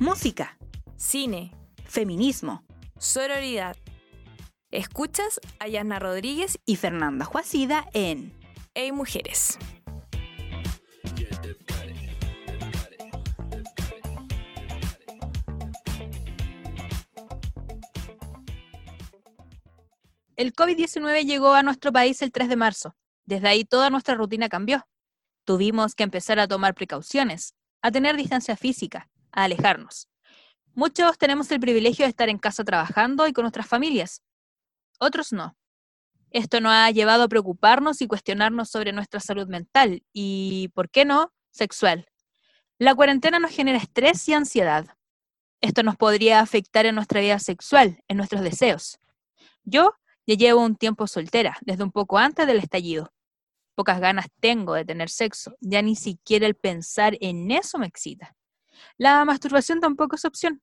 música, cine, feminismo sororidad. Escuchas a Yana Rodríguez y Fernanda Juacida en Hey Mujeres. El COVID-19 llegó a nuestro país el 3 de marzo. Desde ahí toda nuestra rutina cambió. Tuvimos que empezar a tomar precauciones, a tener distancia física, a alejarnos. Muchos tenemos el privilegio de estar en casa trabajando y con nuestras familias. Otros no. Esto nos ha llevado a preocuparnos y cuestionarnos sobre nuestra salud mental y, ¿por qué no?, sexual. La cuarentena nos genera estrés y ansiedad. Esto nos podría afectar en nuestra vida sexual, en nuestros deseos. Yo ya llevo un tiempo soltera, desde un poco antes del estallido. Pocas ganas tengo de tener sexo, ya ni siquiera el pensar en eso me excita. La masturbación tampoco es opción.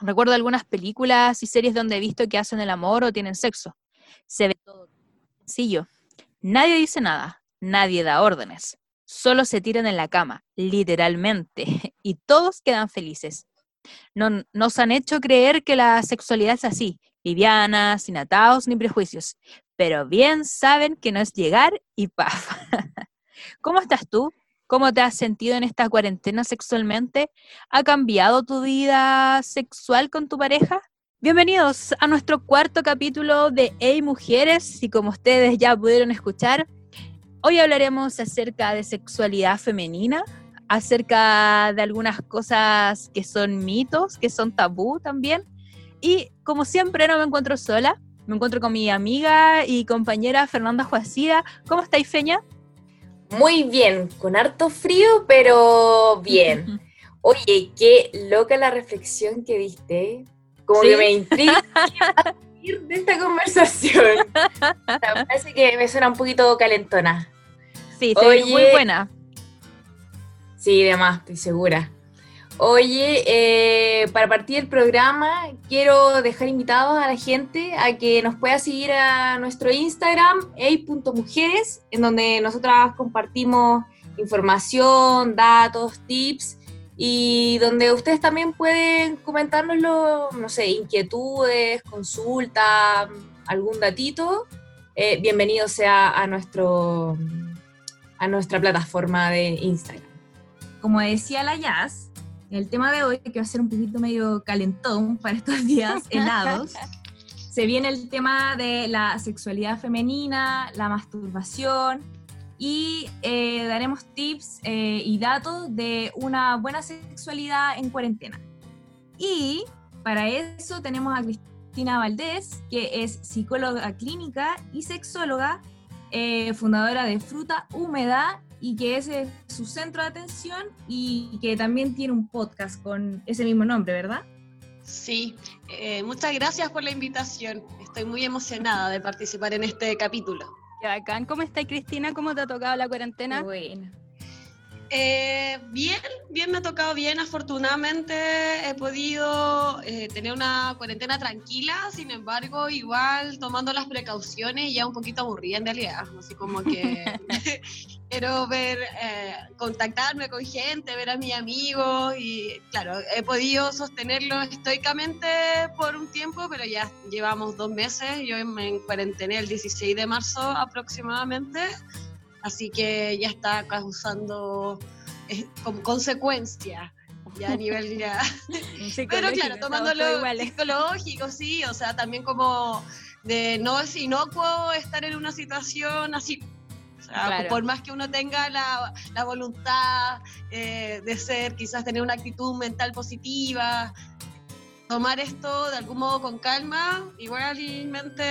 Recuerdo algunas películas y series donde he visto que hacen el amor o tienen sexo. Se ve todo sencillo. Nadie dice nada, nadie da órdenes. Solo se tiran en la cama, literalmente, y todos quedan felices. No, nos han hecho creer que la sexualidad es así, liviana, sin atados ni prejuicios, pero bien saben que no es llegar y paf. ¿Cómo estás tú? ¿Cómo te has sentido en esta cuarentena sexualmente? ¿Ha cambiado tu vida sexual con tu pareja? Bienvenidos a nuestro cuarto capítulo de Hey Mujeres y como ustedes ya pudieron escuchar, hoy hablaremos acerca de sexualidad femenina, acerca de algunas cosas que son mitos, que son tabú también. Y como siempre no me encuentro sola, me encuentro con mi amiga y compañera Fernanda Juacida. ¿Cómo estáis, Feña? Muy bien, con harto frío, pero bien. Oye, qué loca la reflexión que diste. Como que me intriga de esta conversación. me parece que me suena un poquito calentona. Sí, Oye, muy buena. Sí, demás, estoy segura. Oye, eh, para partir del programa, quiero dejar invitados a la gente a que nos pueda seguir a nuestro Instagram, ey.mujeres, en donde nosotras compartimos información, datos, tips y donde ustedes también pueden comentarnos, no sé, inquietudes, consultas, algún datito. Eh, bienvenido sea a, nuestro, a nuestra plataforma de Instagram. Como decía la Jazz, el tema de hoy, que va a ser un poquito medio calentón para estos días helados, se viene el tema de la sexualidad femenina, la masturbación y eh, daremos tips eh, y datos de una buena sexualidad en cuarentena. Y para eso tenemos a Cristina Valdés, que es psicóloga clínica y sexóloga, eh, fundadora de Fruta Húmeda y que ese es su centro de atención y que también tiene un podcast con ese mismo nombre, ¿verdad? Sí, eh, muchas gracias por la invitación. Estoy muy emocionada de participar en este capítulo. Qué bacán. ¿Cómo estás, Cristina? ¿Cómo te ha tocado la cuarentena? Bueno. Eh, bien, bien me ha tocado bien. Afortunadamente he podido eh, tener una cuarentena tranquila, sin embargo, igual tomando las precauciones, ya un poquito aburrida en realidad. Así como que quiero ver, eh, contactarme con gente, ver a mis amigos y claro, he podido sostenerlo estoicamente por un tiempo, pero ya llevamos dos meses. Yo me cuarentené el 16 de marzo aproximadamente Así que ya está causando eh, como consecuencia ya a nivel ya. Pero claro, tomándolo psicológico, sí, o sea, también como de no es inocuo estar en una situación así. O sea, por más que uno tenga la, la voluntad eh, de ser, quizás tener una actitud mental positiva, tomar esto de algún modo con calma, igualmente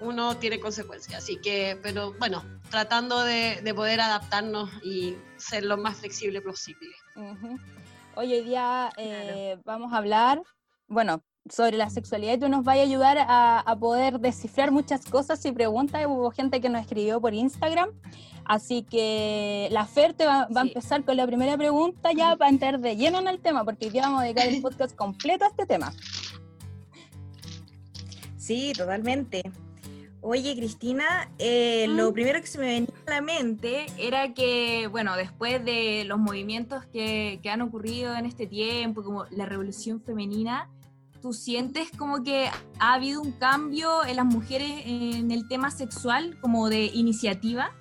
uno tiene consecuencias. Así que, pero bueno, tratando de, poder adaptarnos y ser lo más flexible posible. Hoy día eh, vamos a hablar, bueno, sobre la sexualidad y tú nos vas a ayudar a, poder descifrar muchas cosas y preguntas. Hubo gente que nos escribió por Instagram. Así que la Fer te va, a empezar con la primera pregunta ya para entrar de lleno en el tema, porque hoy día vamos a dedicar el podcast completo a este tema. Sí, totalmente. Oye, Cristina, eh, lo primero que se me venía a la mente era que, bueno, después de los movimientos que, que han ocurrido en este tiempo, como la revolución femenina, ¿tú sientes como que ha habido un cambio en las mujeres en el tema sexual, como de iniciativa?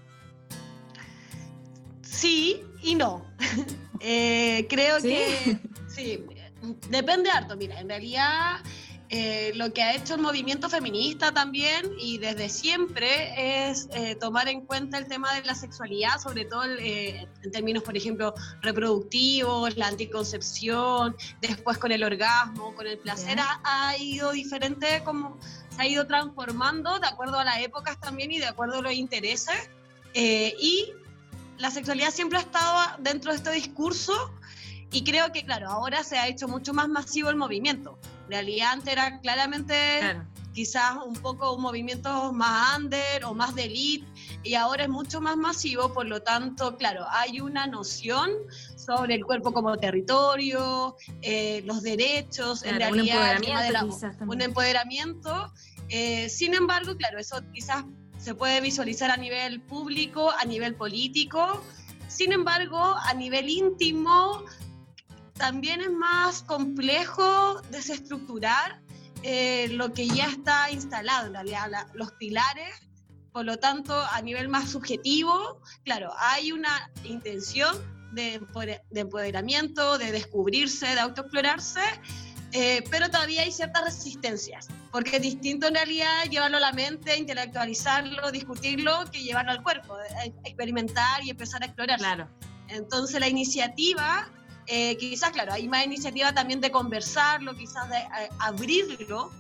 Sí y no. Eh, creo ¿Sí? que sí, depende harto. Mira, en realidad eh, lo que ha hecho el movimiento feminista también y desde siempre es eh, tomar en cuenta el tema de la sexualidad, sobre todo eh, en términos, por ejemplo, reproductivos, la anticoncepción, después con el orgasmo, con el placer, ha, ha ido diferente, como se ha ido transformando de acuerdo a las épocas también y de acuerdo a los intereses. Eh, y la sexualidad siempre ha estado dentro de este discurso y creo que, claro, ahora se ha hecho mucho más masivo el movimiento. En realidad antes era claramente quizás un poco un movimiento más under o más de elite y ahora es mucho más masivo, por lo tanto, claro, hay una noción sobre el cuerpo como territorio, eh, los derechos, en Claro, un realidad de empoderamiento la- un empoderamiento. eh, sin embargo, claro, eso quizás se puede visualizar a nivel público, a nivel político. Sin embargo, a nivel íntimo, también es más complejo desestructurar eh, lo que ya está instalado, en realidad, la- los pilares. Por lo tanto, a nivel más subjetivo, claro, hay una intención de, de empoderamiento, de descubrirse, de autoexplorarse, eh, pero todavía hay ciertas resistencias, porque es distinto en realidad llevarlo a la mente, intelectualizarlo, discutirlo, que llevarlo al cuerpo, eh, experimentar y empezar a explorar. Claro. Entonces la iniciativa, eh, quizás, claro, hay más iniciativa también de conversarlo, quizás de eh, abrirlo,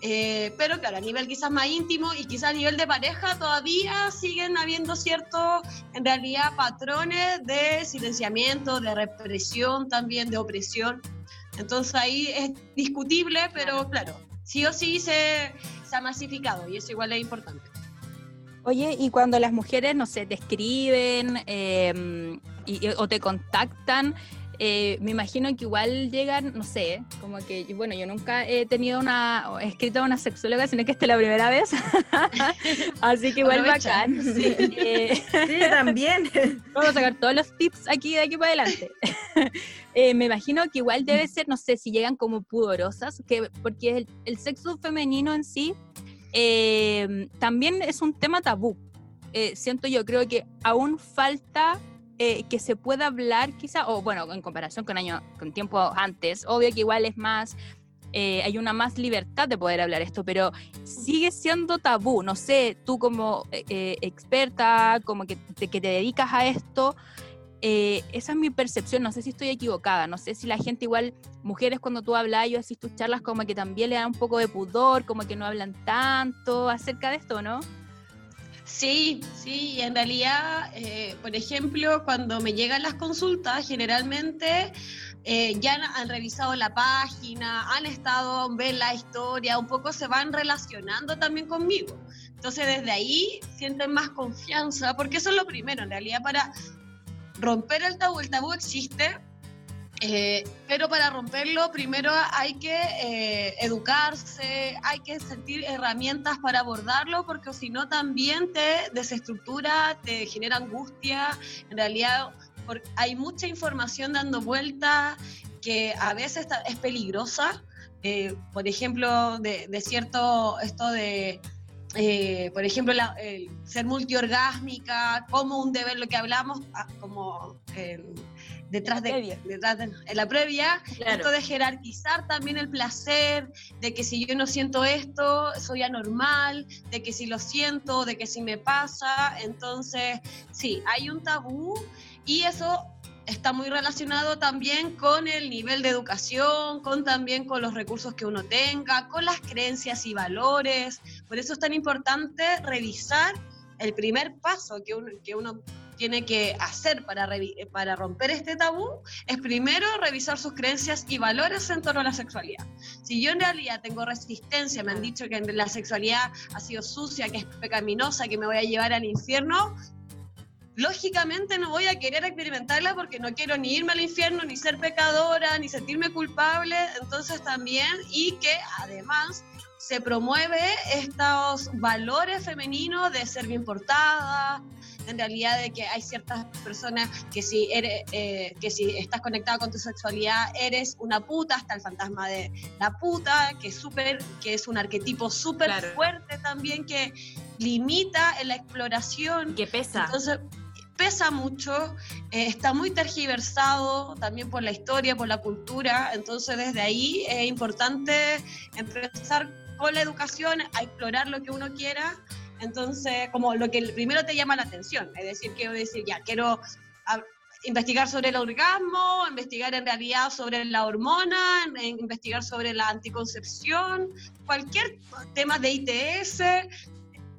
eh, pero claro, a nivel quizás más íntimo y quizás a nivel de pareja todavía siguen habiendo ciertos, en realidad, patrones de silenciamiento, de represión también, de opresión. Entonces ahí es discutible, pero claro, sí o sí se, se ha masificado y eso igual es importante. Oye, y cuando las mujeres, no sé, te escriben eh, y- o te contactan, eh, me imagino que igual llegan, no sé, como que, bueno, yo nunca he tenido una, he escrito a una sexóloga, sino que esta es la primera vez. Así que igual bacán. Sí, eh, Sí, también. Vamos a sacar todos los tips aquí de aquí para adelante. Eh, me imagino que igual debe ser, no sé, si llegan como pudorosas, que, porque el, el sexo femenino en sí eh, también es un tema tabú. Siento yo, creo que aún falta eh, que se pueda hablar quizá, o bueno, en comparación con años, con tiempo antes, obvio que igual es más, eh, hay una más libertad de poder hablar esto, pero sigue siendo tabú. No sé, tú como eh, experta, como que te, que te dedicas a esto, esa es mi percepción, no sé si estoy equivocada, no sé si la gente igual, mujeres cuando tú hablas y así tus charlas como que también le dan un poco de pudor, como que no hablan tanto acerca de esto, ¿no? Sí, sí, en realidad, eh, por ejemplo, cuando me llegan las consultas, generalmente eh, ya han revisado la página, han estado, ven la historia, un poco se van relacionando también conmigo. Entonces, desde ahí sienten más confianza, porque eso es lo primero, en realidad, para romper el tabú. El tabú existe, eh, pero para romperlo primero hay que eh, educarse, hay que sentir herramientas para abordarlo, porque si no también te desestructura, te genera angustia. En realidad hay mucha información dando vuelta que a veces es peligrosa. Eh, por ejemplo, de, cierto, esto de, por ejemplo, ser multiorgásmica, como un deber, lo que hablamos, ah, como detrás de, previa. detrás de- en la previa, Claro. esto de jerarquizar también el placer, de que si yo no siento esto, soy anormal, de que si lo siento, de que si me pasa, entonces sí, hay un tabú y eso está muy relacionado también con el nivel de educación, con también con los recursos que uno tenga, con las creencias y valores. Por eso es tan importante revisar el primer paso que uno, que uno tiene que hacer para, revi- para romper este tabú, es primero revisar sus creencias y valores en torno a la sexualidad. Si yo en realidad tengo resistencia, me han dicho que la sexualidad ha sido sucia, que es pecaminosa, que me voy a llevar al infierno, lógicamente no voy a querer experimentarla porque no quiero ni irme al infierno, ni ser pecadora, ni sentirme culpable. Entonces también, y que además se promueve estos valores femeninos de ser bien portada, en realidad de que hay ciertas personas que si, eres, eh, que si estás conectada con tu sexualidad eres una puta, hasta el fantasma de la puta, que es, super, que es un arquetipo súper fuerte también, que limita en la exploración. Que pesa. Entonces, pesa mucho, eh, está muy tergiversado también por la historia, por la cultura, entonces desde ahí es importante empezar con la educación a explorar lo que uno quiera entonces, como lo que primero te llama la atención, es decir, quiero decir, ya, quiero investigar sobre el orgasmo, investigar en realidad sobre la hormona, investigar sobre la anticoncepción, cualquier tema de ITS,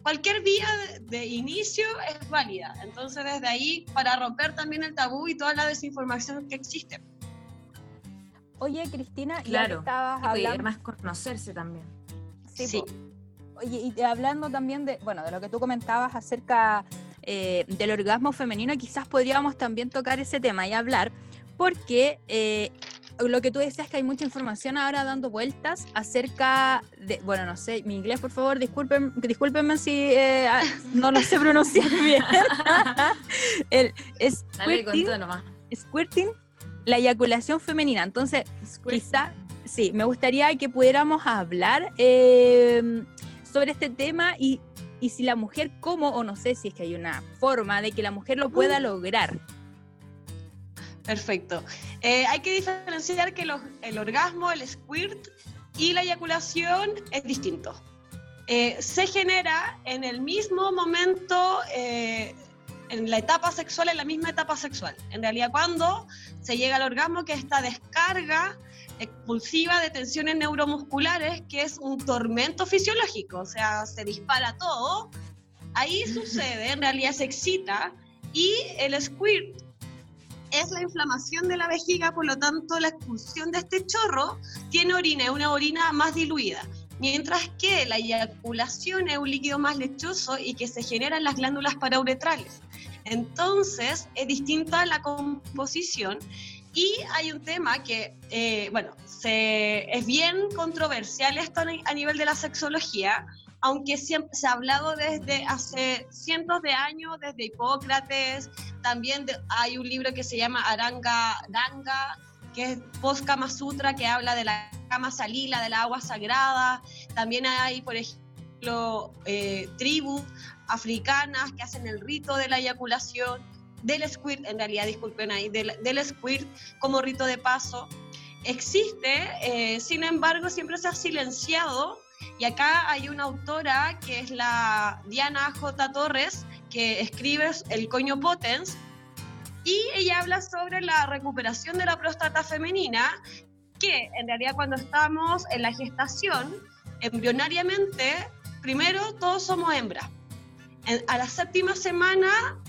cualquier vía de, inicio es válida. Entonces, desde ahí, para romper también el tabú y toda la desinformación que existe. Oye, Cristina, claro, estabas hablando... más conocerse también. sí. Oye, y hablando también de, bueno, de lo que tú comentabas acerca eh, del orgasmo femenino, quizás podríamos también tocar ese tema y hablar, porque eh, lo que tú decías es que hay mucha información ahora dando vueltas acerca de, bueno, no sé, mi inglés, por favor, disculpen, discúlpenme si eh, ah, no lo sé pronunciar bien. El squirting, squirting, la eyaculación femenina. Entonces, quizás, sí, me gustaría que pudiéramos hablar sobre este tema y, si la mujer, cómo, o no sé si es que hay una forma de que la mujer lo pueda lograr. Perfecto. Eh, hay que diferenciar que el orgasmo, el squirt y la eyaculación es distinto. Eh, se genera en el mismo momento, eh, en la etapa sexual, en la misma etapa sexual. En realidad, cuando se llega al orgasmo, que es esta descarga expulsiva de tensiones neuromusculares, que es un tormento fisiológico, o sea, se dispara todo, ahí sucede, en realidad se excita, y el squirt es la inflamación de la vejiga, por lo tanto la expulsión de este chorro tiene orina, es una orina más diluida, mientras que la eyaculación es un líquido más lechoso y que se genera en las glándulas parauretrales. Entonces es distinta la composición y hay un tema que, eh, bueno, se, es bien controversial esto a nivel de la sexología, aunque siempre, se ha hablado desde hace cientos de años, desde Hipócrates, también hay un libro que se llama Aranga Danga, que es Post Kama Sutra, que habla de la cama salila, de la agua sagrada. También hay, por ejemplo, eh, tribus africanas que hacen el rito de la eyaculación del squirt, en realidad, disculpen ahí, del, del squirt como rito de paso, existe, eh, sin embargo, siempre se ha silenciado. Y acá hay una autora que es la Diana J. Torres, que escribe El coño potens, y ella habla sobre la recuperación de la próstata femenina, que en realidad cuando estamos en la gestación, embrionariamente, primero todos somos hembras. A la séptima semana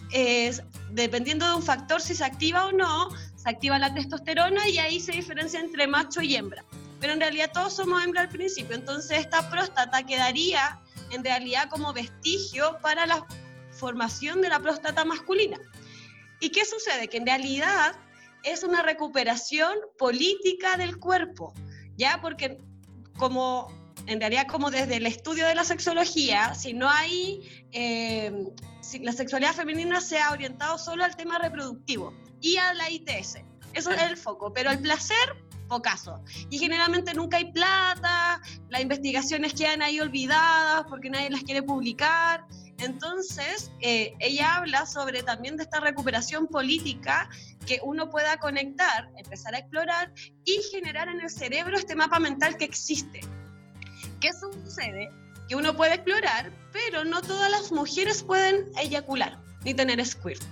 dependiendo de un factor si se activa o no, se activa la testosterona y ahí se diferencia entre macho y hembra. Pero en realidad todos somos hembra al principio, entonces esta próstata quedaría en realidad como vestigio para la formación de la próstata masculina. ¿Y qué sucede? Que en realidad es una recuperación política del cuerpo, ¿ya? Porque como en realidad como desde el estudio de la sexología, si no hay, eh, si la sexualidad femenina se ha orientado solo al tema reproductivo y a la ITS. Eso es el foco, pero el placer, pocaso. Y generalmente nunca hay plata, las investigaciones quedan ahí olvidadas porque nadie las quiere publicar. Entonces, eh, ella habla sobre también de esta recuperación política que uno pueda conectar, empezar a explorar y generar en el cerebro este mapa mental que existe ¿Qué sucede? Que uno puede explorar, pero no todas las mujeres pueden eyacular ni tener squirt.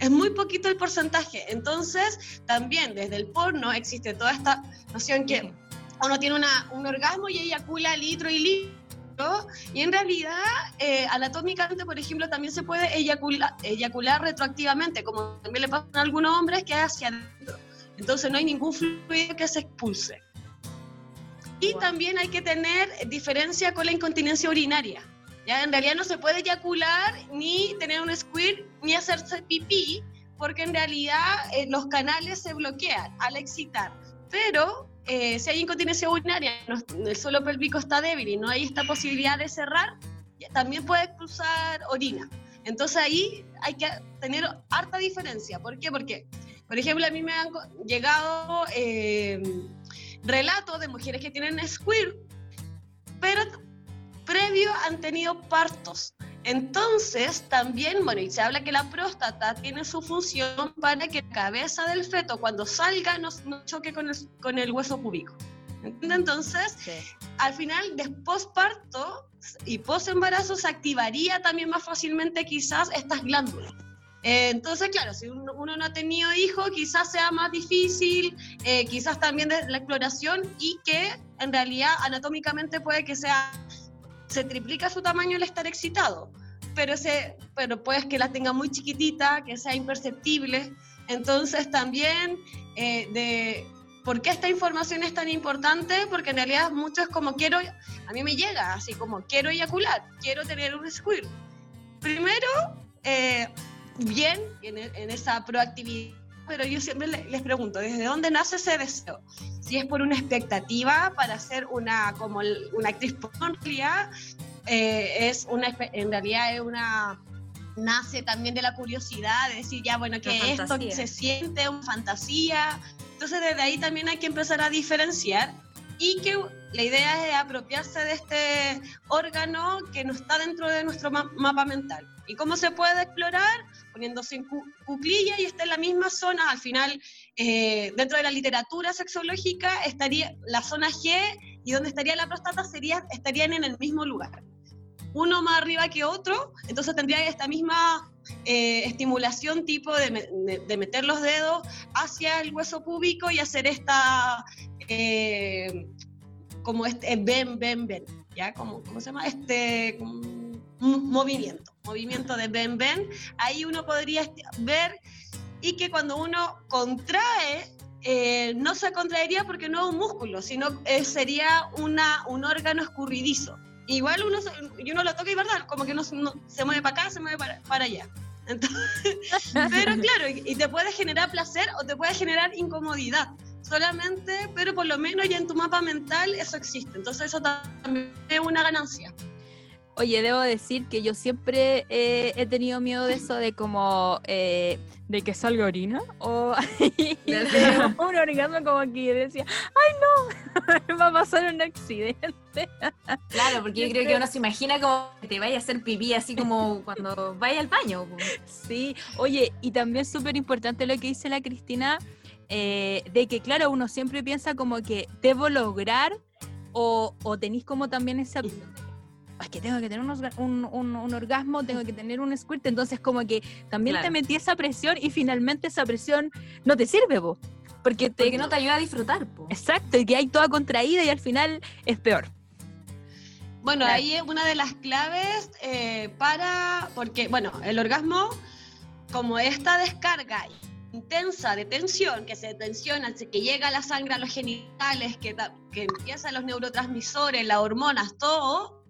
Es muy poquito el porcentaje. Entonces, también desde el porno existe toda esta noción que uno tiene un orgasmo y eyacula litro y litro. Y en realidad, eh, anatómicamente, por ejemplo, también se puede eyacular, eyacular retroactivamente, como también le pasa a algunos hombres que es hacia adentro. Entonces no hay ningún fluido que se expulse. Y también hay que tener diferencia con la incontinencia urinaria. ¿ya? En realidad no se puede eyacular, ni tener un squirt, ni hacerse pipí, porque en realidad eh, los canales se bloquean al excitar. Pero eh, si hay incontinencia urinaria, no- el suelo pélvico está débil y no hay esta posibilidad de cerrar, también puede cruzar orina. Entonces ahí hay que tener harta diferencia. ¿Por qué? Porque, por ejemplo, a mí me han llegado eh, relatos de mujeres que tienen squirt, pero previo han tenido partos. Entonces, también, bueno, y se habla que la próstata tiene su función para que la cabeza del feto cuando salga no, no choque con el, con el hueso púbico. Entonces, al final, después parto y post embarazo se activaría también más fácilmente quizás estas glándulas. Eh, entonces, claro, si uno, uno no ha tenido hijo, quizás sea más difícil, eh, quizás también de la exploración y que en realidad anatómicamente puede que sea, se triplica su tamaño al estar excitado, pero, se, pero puedes que la tenga muy chiquitita, que sea imperceptible. Entonces también eh, de ¿Por qué esta información es tan importante? Porque en realidad mucho es como quiero, a mí me llega así como quiero eyacular, quiero tener un squirt. Primero, eh, bien en, en esa proactividad, pero yo siempre le- les pregunto, ¿desde dónde nace ese deseo? Si es por una expectativa para ser una, como una actriz porno, eh, es una, en realidad es una nace también de la curiosidad de decir ya bueno que esto fantasía. se siente una fantasía entonces desde ahí también hay que empezar a diferenciar y que la idea es apropiarse de este órgano que no está dentro de nuestro ma- mapa mental. ¿Y cómo se puede explorar? Poniéndose en cu- cuclilla y está en la misma zona. Al final, eh, dentro de la literatura sexológica, estaría la zona G y donde estaría la próstata sería, estarían en el mismo lugar. Uno más arriba que otro, entonces tendría esta misma eh, estimulación tipo de meter los dedos hacia el hueso púbico y hacer esta eh, como este ven, ven, ven, ¿ya? Como, ¿Cómo se llama? Este movimiento, movimiento de ven, ven. Ahí uno podría ver y que cuando uno contrae, eh, no se contraería porque no es un músculo, sino eh, sería una, un órgano escurridizo. Igual uno, uno lo toca y verdad, como que no, no- se mueve para acá, se mueve para, para allá. Entonces, pero claro, y te puede generar placer o te puede generar incomodidad. Solamente, pero por lo menos ya en tu mapa mental eso existe. Entonces eso también es una ganancia. Oye, debo decir que yo siempre eh, he tenido miedo de eso, de como, eh, de que salga orina, o un orgasmo como que yo decía, ay no, va a pasar un accidente. Claro, porque yo creo que uno se imagina como que te vaya a hacer pipí así como cuando vaya al baño. Sí, oye, y también súper importante lo que dice la Cristina, eh, de que claro, uno siempre piensa como que debo lograr o, o tenéis como también esa... Es que tengo que tener un, orga- un- un- un orgasmo, tengo que tener un squirt, entonces como que también te metí esa presión y finalmente esa presión no te sirve, po, porque te... Porque no te ayuda a disfrutar. po. Exacto, y que hay toda contraída y al final es peor. Bueno, Claro. ahí es una de las claves eh, para, porque, bueno, el orgasmo, como esta descarga intensa de tensión, que se tensiona, que llega la sangre a los genitales, que, que empiezan los neurotransmisores, las hormonas, todo,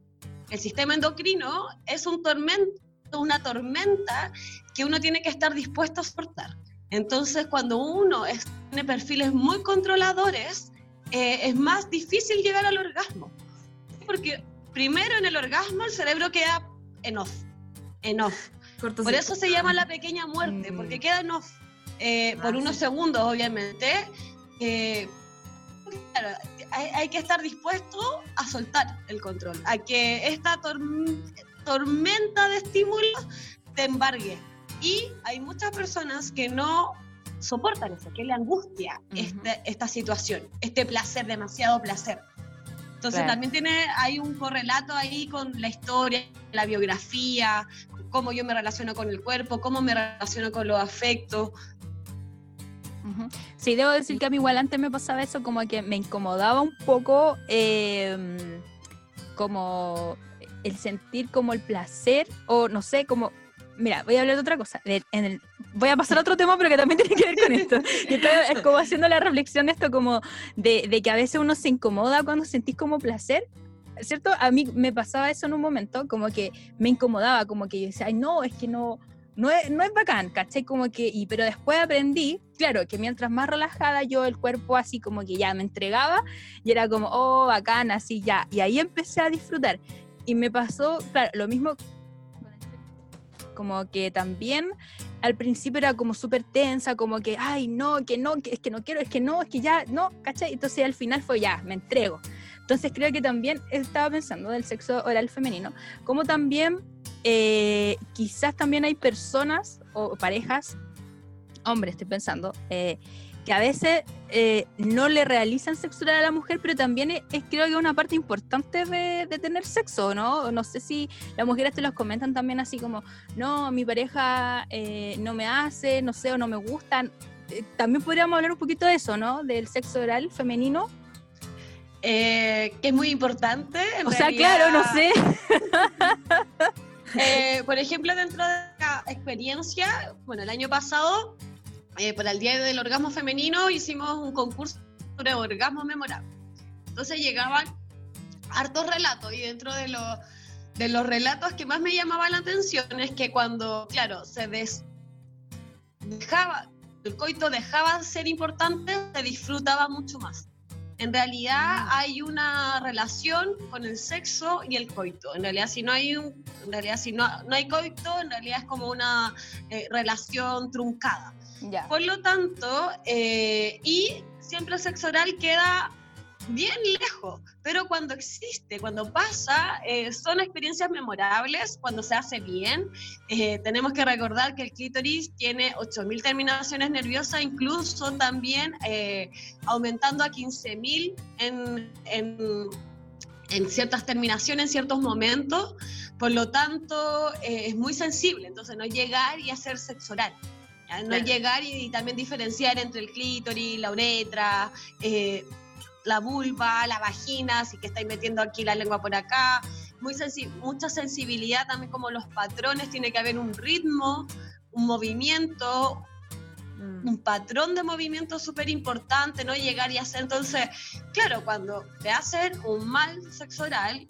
el sistema endocrino es un tormento, una tormenta que uno tiene que estar dispuesto a soportar. Entonces, cuando uno es- tiene perfiles muy controladores, eh, es más difícil llegar al orgasmo. Porque primero en el orgasmo el cerebro queda en off. En off. Por eso se llama la pequeña muerte, Mm. porque queda en off. Eh, por Ah, unos segundos, obviamente. eh, claro, hay, hay que estar dispuesto a soltar el control, a que esta torm- tormenta de estímulos te embargue. Y hay muchas personas que no soportan eso, que le angustia Ujú. este- esta situación, este placer, demasiado placer. Entonces Claro. también tiene, hay un correlato ahí con la historia, la biografía, cómo yo me relaciono con el cuerpo, cómo me relaciono con los afectos. Sí, debo decir que a mí igual antes me pasaba eso, como que me incomodaba un poco eh, como el sentir como el placer, o no sé, como... Mira, voy a hablar de otra cosa. de- en el- voy a pasar a otro tema, pero que también tiene que ver con esto. Y estoy es como haciendo la reflexión de esto, como de, de que a veces uno se incomoda cuando sentís como placer. ¿Cierto? A mí me pasaba eso en un momento, como que me incomodaba, como que yo decía, ay, no, es que no, no es, no es bacán, ¿cachai? Como que, y, pero después aprendí, claro, que mientras más relajada yo el cuerpo así como que ya me entregaba y era como, oh, bacán, así ya. Y ahí empecé a disfrutar. Y me pasó, claro, lo mismo como que también al principio era como súper tensa, como que, ay, no, que no, que es que no quiero, es que no, es que ya, no, ¿cachai? Entonces al final fue ya, me entrego. Entonces creo que también estaba pensando del sexo oral femenino, como también eh, quizás también hay personas o parejas, hombres estoy pensando, eh, que a veces eh, no le realizan sexo oral a la mujer, pero también es, creo que una parte importante de, tener sexo, ¿no? No sé si las mujeres te los comentan también así como, no, mi pareja no me hace, no sé, o no me gustan. también podríamos hablar un poquito de eso, ¿no? Del sexo oral femenino. que es muy importante. o sea, claro, no sé. Eh, por ejemplo, dentro de la experiencia, bueno, el año pasado, eh, para el Día del Orgasmo Femenino, hicimos un concurso sobre orgasmo memorable. Entonces llegaban hartos relatos y dentro de, de los relatos que más me llamaba la atención es que cuando, claro, se dejaba, el coito dejaba de ser importante, se disfrutaba mucho más. En realidad hay una relación con el sexo y el coito. En realidad si no hay un, en realidad si no, no hay coito, en realidad es como una eh, relación truncada. Por lo tanto, eh, y siempre el sexo oral queda bien lejos, pero cuando existe, cuando pasa, eh, son experiencias memorables, cuando se hace bien. Eh, tenemos que recordar que el clítoris tiene 8.000 terminaciones nerviosas, incluso también eh, aumentando a 15.000 en, en, en ciertas terminaciones, en ciertos momentos. Por lo tanto, es muy sensible, entonces no llegar y hacer sexo oral. No llegar y, también diferenciar entre el clítoris, la uretra, la vulva, la vagina, si que estáis metiendo aquí la lengua por acá, muy mucha sensibilidad también como los patrones, tiene que haber un ritmo, un movimiento, mm. un patrón de movimiento súper importante, no llegar y hacer, entonces, claro, cuando te hacen un mal sexo oral,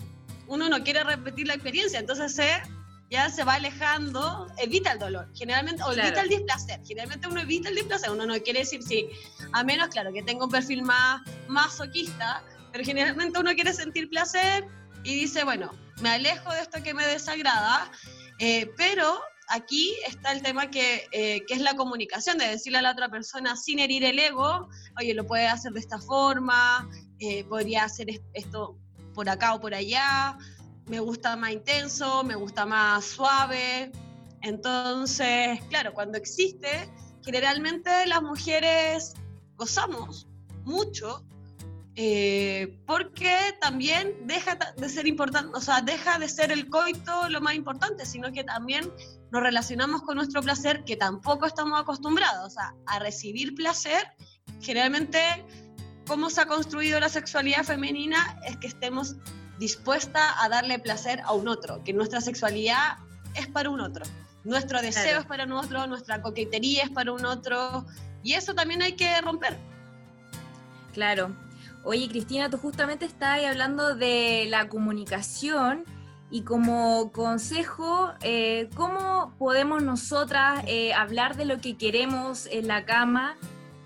uno no quiere repetir la experiencia, entonces se ya se va alejando, evita el dolor, generalmente, o evita el displacer. Generalmente uno evita el displacer, uno no quiere decir sí, a menos, claro, que tenga un perfil más masoquista, pero generalmente uno quiere sentir placer y dice, bueno, me alejo de esto que me desagrada, eh, pero aquí está el tema que, eh, que, es la comunicación, de decirle a la otra persona sin herir el ego, oye, lo puede hacer de esta forma, eh, podría hacer esto por acá o por allá, me gusta más intenso, me gusta más suave. Entonces, claro, cuando existe, generalmente las mujeres gozamos mucho eh, porque también deja de ser importante, o sea, deja de ser el coito lo más importante, sino que también nos relacionamos con nuestro placer que tampoco estamos acostumbrados, a recibir placer. Generalmente, cómo se ha construido la sexualidad femenina es que estemos dispuesta a darle placer a un otro, que nuestra sexualidad es para un otro, nuestro deseo es para un otro, nuestra coquetería es para un otro, y eso también hay que romper. Claro. Oye, Cristina, tú justamente estabas hablando de la comunicación y como consejo, eh, ¿cómo podemos nosotras eh, hablar de lo que queremos en la cama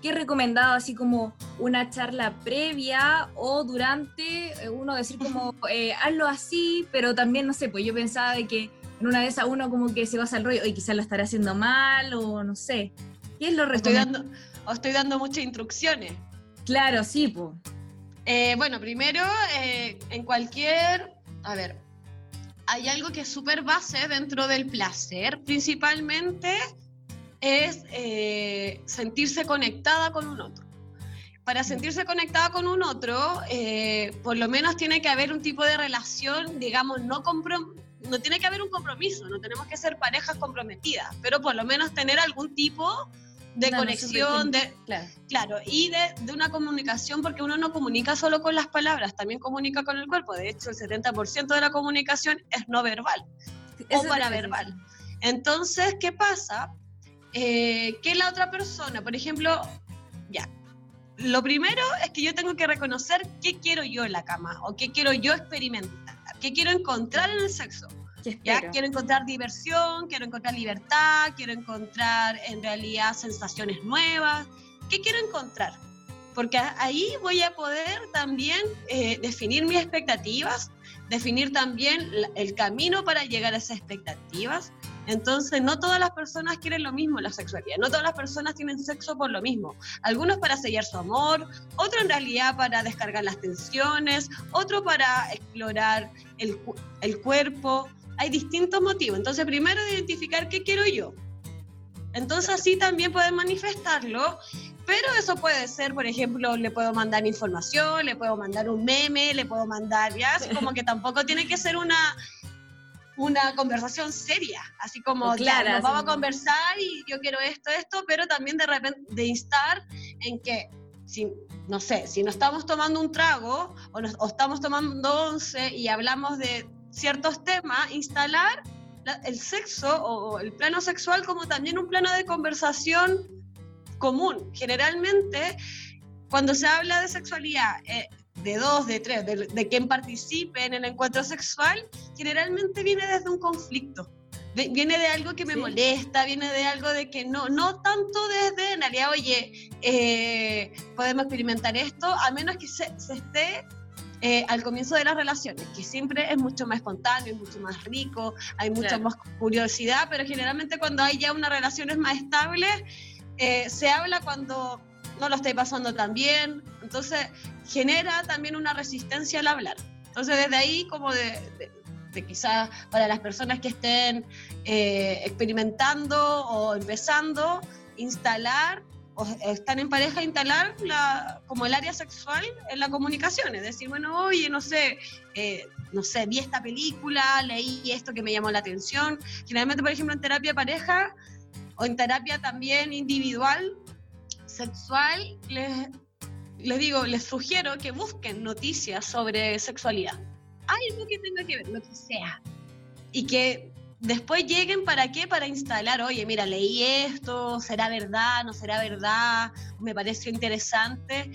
¿Qué recomendado así como una charla previa o durante eh, uno decir como eh, hazlo así, pero también no sé, pues yo pensaba de que en una vez a uno como que se va al rollo y quizás lo estará haciendo mal o no sé. ¿Qué es lo estoy dando estoy dando muchas instrucciones. Claro, sí, pues. bueno, primero, en cualquier, a ver, hay algo que es súper base dentro del placer, principalmente es eh, sentirse conectada con un otro. Para sentirse conectada con un otro, eh, por lo menos tiene que haber un tipo de relación, digamos, no no tiene que haber un compromiso, no tenemos que ser parejas comprometidas, pero por lo menos tener algún tipo de conexión, de, claro. y de, una comunicación, porque uno no comunica solo con las palabras, también comunica con el cuerpo. De hecho, el 70% de la comunicación es no verbal o paraverbal. Entonces, ¿qué pasa? Eh, que la otra persona. Por ejemplo, ya, lo primero es que yo tengo que reconocer qué quiero yo en la cama o qué quiero yo experimentar, qué quiero encontrar en el sexo. ¿Qué ¿ya? Quiero encontrar diversión, quiero encontrar libertad, quiero encontrar en realidad sensaciones nuevas. ¿Qué quiero encontrar? Porque ahí voy a poder también eh, definir mis expectativas, definir también el camino para llegar a esas expectativas. Entonces, no todas las personas quieren lo mismo en la sexualidad, no todas las personas tienen sexo por lo mismo. Algunos para sellar su amor, otro en realidad para descargar las tensiones, otro para explorar el, el cuerpo. Hay distintos motivos. Entonces, primero identificar qué quiero yo. Entonces, así también pueden manifestarlo. Pero eso puede ser, por ejemplo, le puedo mandar información, le puedo mandar un meme, le puedo mandar, ya, así como que tampoco tiene que ser una, una conversación seria, así como, O clara, ya, nos así vamos a conversar y yo quiero esto, esto, pero también de repente de instar en que, si, no sé, si nos estamos tomando un trago o, nos, o estamos tomando once y hablamos de ciertos temas, instalar la- el sexo o, o el plano sexual como también un plano de conversación común. Generalmente, cuando se habla de sexualidad, eh, de dos, de tres, de, de quien participe en el encuentro sexual, generalmente viene desde un conflicto. Viene de algo que me Sí. molesta, viene de algo de que no, no tanto desde, en realidad, oye, eh, podemos experimentar esto, a menos que se, se esté eh, al comienzo de las relaciones, que siempre es mucho más espontáneo, es mucho más rico, hay mucha Claro. más curiosidad, pero generalmente cuando hay ya unas relaciones más estables, eh, se habla cuando no lo estáis pasando tan bien, entonces genera también una resistencia al hablar. Entonces desde ahí como de, de- quizás para las personas que estén eh, experimentando o empezando, instalar o están en pareja, instalar la, como el área sexual en la comunicación, es decir, bueno, oye, no sé, eh, no sé, vi esta película, leí esto que me llamó la atención. Generalmente, por ejemplo, en terapia pareja o en terapia también individual, sexual, les, les digo, les sugiero que busquen noticias sobre sexualidad. Algo que tenga que ver, lo que sea. Y que después lleguen para qué? Para instalar, oye, mira, leí esto, será verdad, no será verdad, me pareció interesante,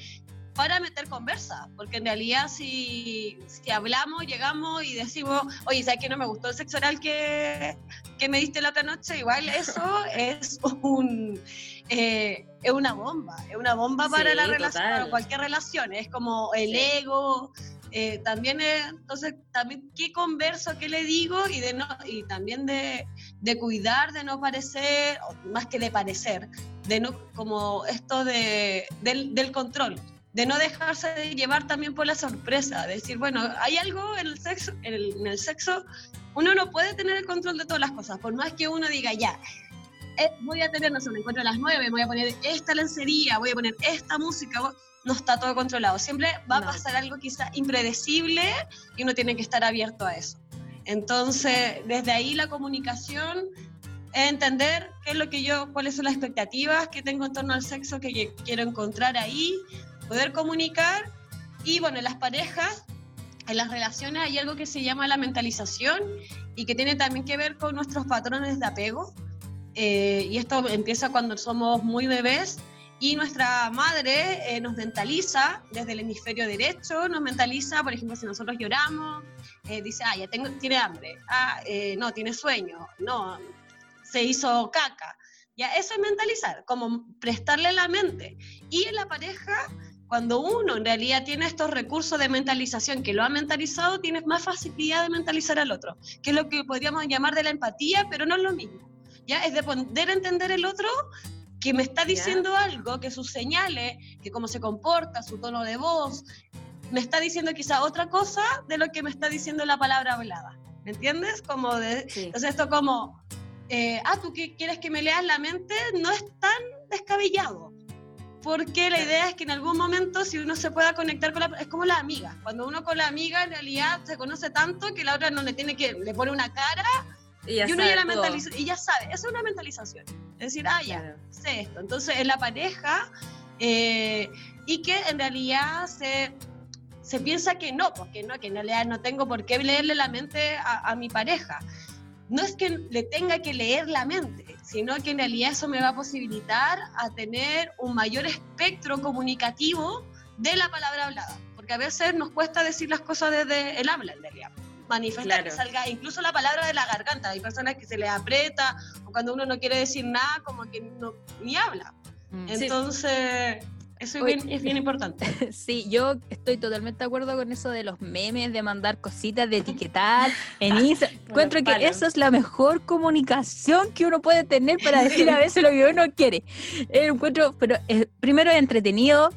para meter conversa, porque en realidad si, si hablamos, llegamos y decimos, oye, ¿sabes que no me gustó el sexo oral que, que me diste la otra noche? Igual eso es un... eh, es una bomba, es una bomba para Sí, la relación, para cualquier relación, es como el Sí. ego, eh, también es, entonces, también qué converso, qué le digo y, de no, y también de, de cuidar, de no parecer, más que de parecer, de no, como esto de, del, del control, de no dejarse de llevar también por la sorpresa, de decir, bueno, hay algo en el sexo, en el, en el sexo, uno no puede tener el control de todas las cosas, por más que uno diga, ya, voy a tener, no sé, un encuentro a las 9, voy a poner esta lencería, voy a poner esta música, no está todo controlado. Siempre va No. a pasar algo quizá impredecible y uno tiene que estar abierto a eso. Entonces, desde ahí la comunicación es entender qué es lo que yo, cuáles son las expectativas que tengo en torno al sexo que quiero encontrar ahí, poder comunicar y bueno, en las parejas, en las relaciones hay algo que se llama la mentalización y que tiene también que ver con nuestros patrones de apego. Eh, y esto empieza cuando somos muy bebés y nuestra madre eh, nos mentaliza desde el hemisferio derecho, nos mentaliza, por ejemplo, si nosotros lloramos, eh, dice, ah, ya tengo, tiene hambre, ah, eh, no, tiene sueño, no, se hizo caca. Ya, eso es mentalizar, como prestarle la mente. Y en la pareja, cuando uno en realidad tiene estos recursos de mentalización, que lo ha mentalizado, tienes más facilidad de mentalizar al otro, que es lo que podríamos llamar de la empatía, pero no es lo mismo. ¿Ya? Es de poder entender el otro que me está diciendo algo, que sus señales, que cómo se comporta, su tono de voz, me está diciendo quizá otra cosa de lo que me está diciendo la palabra hablada. ¿Me entiendes? Como de, Sí. entonces esto como, eh, ah, tú que quieres que me leas la mente, no es tan descabellado. Porque la idea es que en algún momento si uno se pueda conectar con la... Es como la amiga. Cuando uno con la amiga en realidad se conoce tanto que la otra no le tiene que... Le pone una cara Y ya y uno ya, la mentaliza, y ya sabe. Eso es una mentalización. Es decir, ah, ya, Claro. sé esto. Entonces, en la pareja, eh, y que en realidad se, se piensa que no, porque no, que en realidad no tengo por qué leerle la mente a, a mi pareja. No es que le tenga que leer la mente, sino que en realidad eso me va a posibilitar a tener un mayor espectro comunicativo de la palabra hablada. Porque a veces nos cuesta decir las cosas desde el habla, en realidad. Manifiesta que salga incluso la palabra de la garganta. Hay personas que se les aprieta o cuando uno no quiere decir nada, como que no, ni habla. Mm. Sí. Entonces, eso es bien, es bien importante. Sí, yo estoy totalmente de acuerdo con eso de los memes, de mandar cositas, de etiquetar en Instagram. Encuentro que eso es la mejor comunicación que uno puede tener para decir a veces lo que uno quiere. Eh, encuentro, pero eh, primero es entretenido,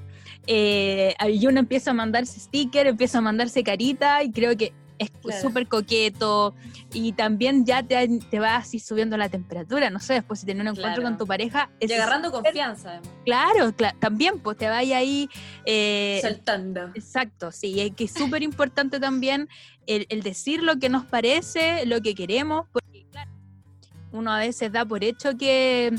eh, y uno empieza a mandarse sticker, empieza a mandarse carita, y creo que es Claro. súper coqueto, y también ya te, te va así subiendo la temperatura, no sé, después si tienes un encuentro Claro. con tu pareja, Y agarrando confianza, además. Claro, cla- también, pues te vaya ahí... eh, Soltando. Exacto, sí, es que es súper importante también el, el decir lo que nos parece, lo que queremos, porque claro, uno a veces da por hecho que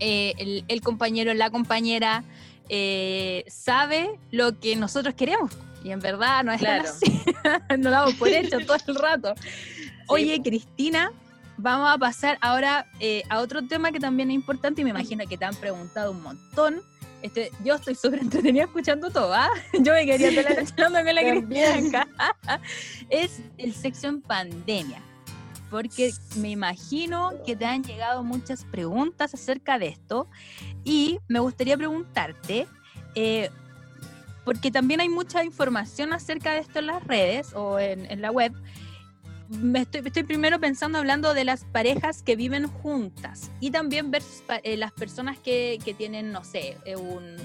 eh, el, el compañero, la compañera eh, sabe lo que nosotros queremos. Y en verdad no es Claro. así, nos damos por hecho todo el rato. Oye, Cristina, vamos a pasar ahora eh, a otro tema que también es importante y me imagino que te han preguntado un montón. Este, yo estoy súper entretenida escuchando todo, ¿ah? Yo me quería estar hablando con la Cristina acá. Es el sexo en pandemia. Porque me imagino que te han llegado muchas preguntas acerca de esto. Y me gustaría preguntarte, eh, porque también hay mucha información acerca de esto en las redes o en, en la web. Me estoy, estoy primero pensando hablando de las parejas que viven juntas y también versus pa- eh, las personas que, que tienen, no sé, eh, un,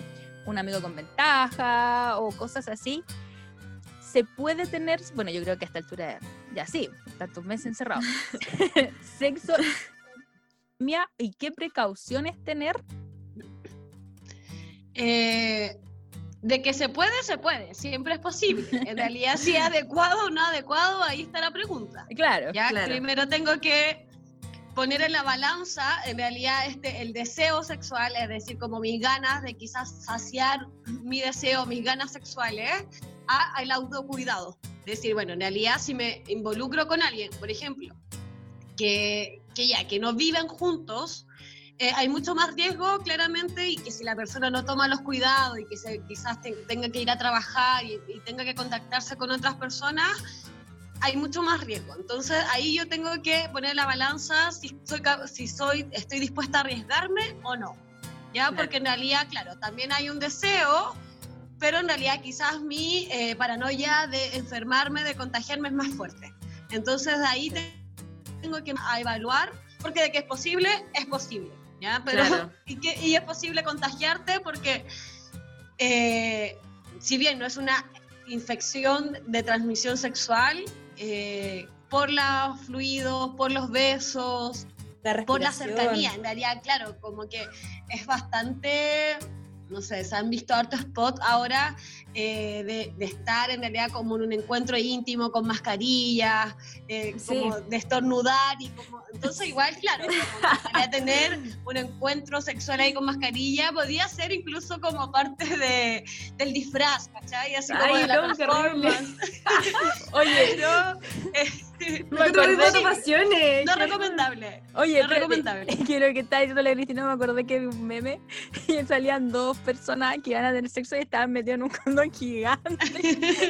un amigo con ventaja o cosas así. Se puede tener, bueno, yo creo que a esta altura ya sí, tantos meses encerrados. Sexo y qué precauciones tener. Eh, de que se puede, se puede, siempre es posible. En realidad, si es adecuado o no adecuado, ahí está la pregunta. Claro, Ya Claro. primero tengo que poner en la balanza, en realidad, este, el deseo sexual, es decir, como mis ganas de quizás saciar mi deseo, mis ganas sexuales, a el autocuidado. Decir, bueno, en realidad, si me involucro con alguien, por ejemplo, que, que ya, que no viven juntos, eh, hay mucho más riesgo, claramente, y que si la persona no toma los cuidados y que se, quizás te- tenga que ir a trabajar y, y tenga que contactarse con otras personas, hay mucho más riesgo. Entonces ahí yo tengo que poner la balanza si soy, si soy, estoy dispuesta a arriesgarme o no. ¿Ya? Claro. Porque en realidad, claro, también hay un deseo, pero en realidad quizás mi eh, paranoia de enfermarme, de contagiarme es más fuerte. Entonces ahí te- tengo que evaluar, porque de que es posible, es posible. ¿Ya? Pero, Claro. y, que, y es posible contagiarte porque eh, si bien no es una infección de transmisión sexual, eh, por los fluidos, por los besos, por la cercanía, en realidad, claro, como que es bastante, no sé, se han visto hartos spots ahora eh, de, de estar en realidad como en un encuentro íntimo con mascarillas, eh, Sí. como de estornudar y como, entonces igual, claro, para tener un encuentro sexual ahí con mascarilla podía ser incluso como parte de, del disfraz, ¿cachai? Así como Ay, de la no, horrible. performance. Oye, Pero, eh, me acordé- de pasiones. no Qué- recomendable. Oye, No recomendable. Quiero que estaba diciendo la Cristina, me acordé que vi un meme y salían dos personas que iban a tener sexo y estaban metidos en un condón gigante.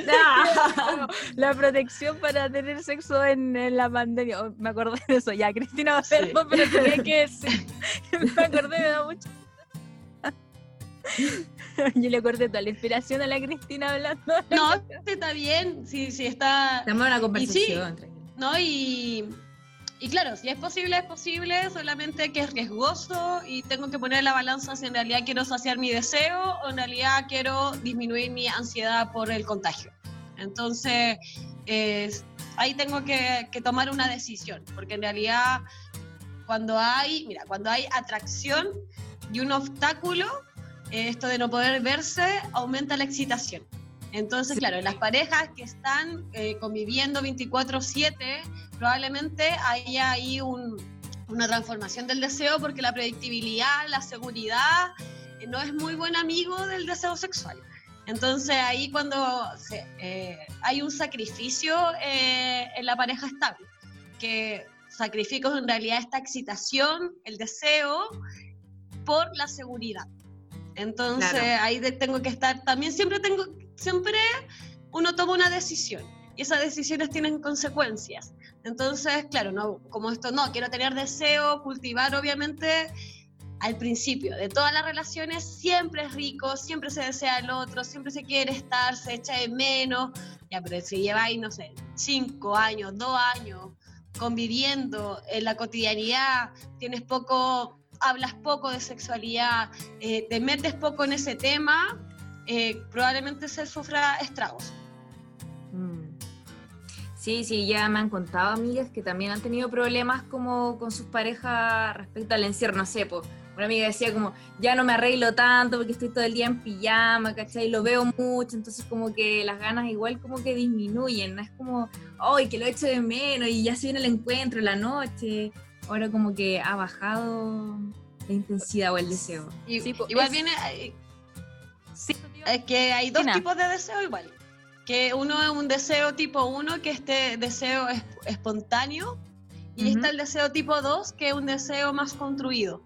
No. la protección para tener sexo en, en la pandemia. Oh, me acordé de eso. Ya, Cristina, perdón, pero tenía que decir. me acordé, me da mucho. Yo le corté toda la inspiración a la Cristina hablando. No, está bien, sí, sí está, Estamos en una conversación. tranquila. ¿no? Y, y claro, si es posible, es posible, solamente que es riesgoso y tengo que poner la balanza si en realidad quiero saciar mi deseo o en realidad quiero disminuir mi ansiedad por el contagio. Entonces, eh, ahí tengo que, que tomar una decisión, porque en realidad cuando hay, mira, cuando hay atracción y un obstáculo, eh, esto de no poder verse aumenta la excitación. Entonces, claro, las parejas que están eh, conviviendo 24/7, probablemente haya ahí un- una transformación del deseo porque la predictibilidad, la seguridad, eh, no es muy buen amigo del deseo sexual. Entonces ahí cuando se- eh, hay un sacrificio eh, en la pareja estable, que sacrifico en realidad esta excitación, el deseo, por la seguridad. Entonces Claro. ahí tengo que estar, también siempre tengo, siempre uno toma una decisión. y esas decisiones tienen consecuencias. Entonces, claro, no, como esto no, quiero tener deseo, cultivar obviamente al principio de todas las relaciones siempre es rico, siempre se desea al otro, siempre se quiere estar, se echa de menos, ya, pero si lleváis, no sé, cinco años, dos años conviviendo en la cotidianidad, tienes poco, hablas poco de sexualidad, eh, te metes poco en ese tema, eh, probablemente se sufra estragos. Mm. Sí, sí, ya me han contado amigas que también han tenido problemas como con sus parejas respecto al encierro, no sé, una amiga decía como, ya no me arreglo tanto porque estoy todo el día en pijama, ¿cachai? Lo veo mucho, entonces como que las ganas igual como que disminuyen, ¿no? Es como, ay, que lo echo de menos y ya se viene el encuentro, la noche. Ahora como que ha bajado la intensidad o el deseo. igual viene... sí, es que hay dos tipos de deseo igual. Que uno es un deseo tipo uno, que este deseo es espontáneo, y está el deseo tipo dos, que es un deseo más construido.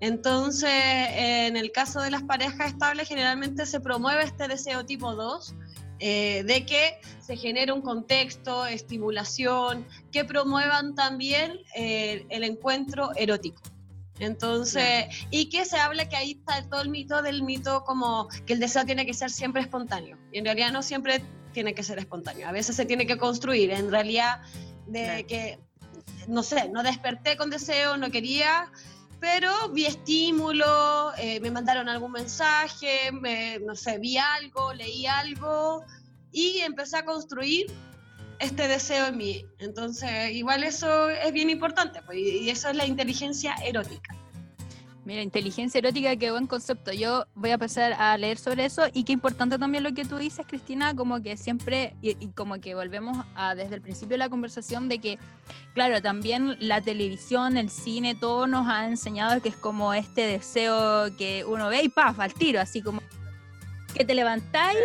Entonces, en el caso de las parejas estables, generalmente se promueve este deseo tipo 2, eh, de que se genere un contexto, estimulación, que promuevan también eh, el encuentro erótico. Entonces, y que se hable que ahí está todo el mito del mito como que el deseo tiene que ser siempre espontáneo. Y en realidad no siempre tiene que ser espontáneo. A veces se tiene que construir. En realidad, de que, no sé, no desperté con deseo, no quería, pero vi estímulo, eh, me mandaron algún mensaje, no sé, vi algo, leí algo y empecé a construir este deseo en mí. Entonces, igual eso es bien importante, pues, y eso es la inteligencia erótica. Mira, inteligencia erótica, qué buen concepto. Yo voy a empezar a leer sobre eso y qué importante también lo que tú dices, Cristina, como que siempre, y, como que volvemos a desde el principio de la conversación de que, claro, también la televisión, el cine, todo nos ha enseñado que es como este deseo que uno ve y paf, al tiro, así como que te levantáis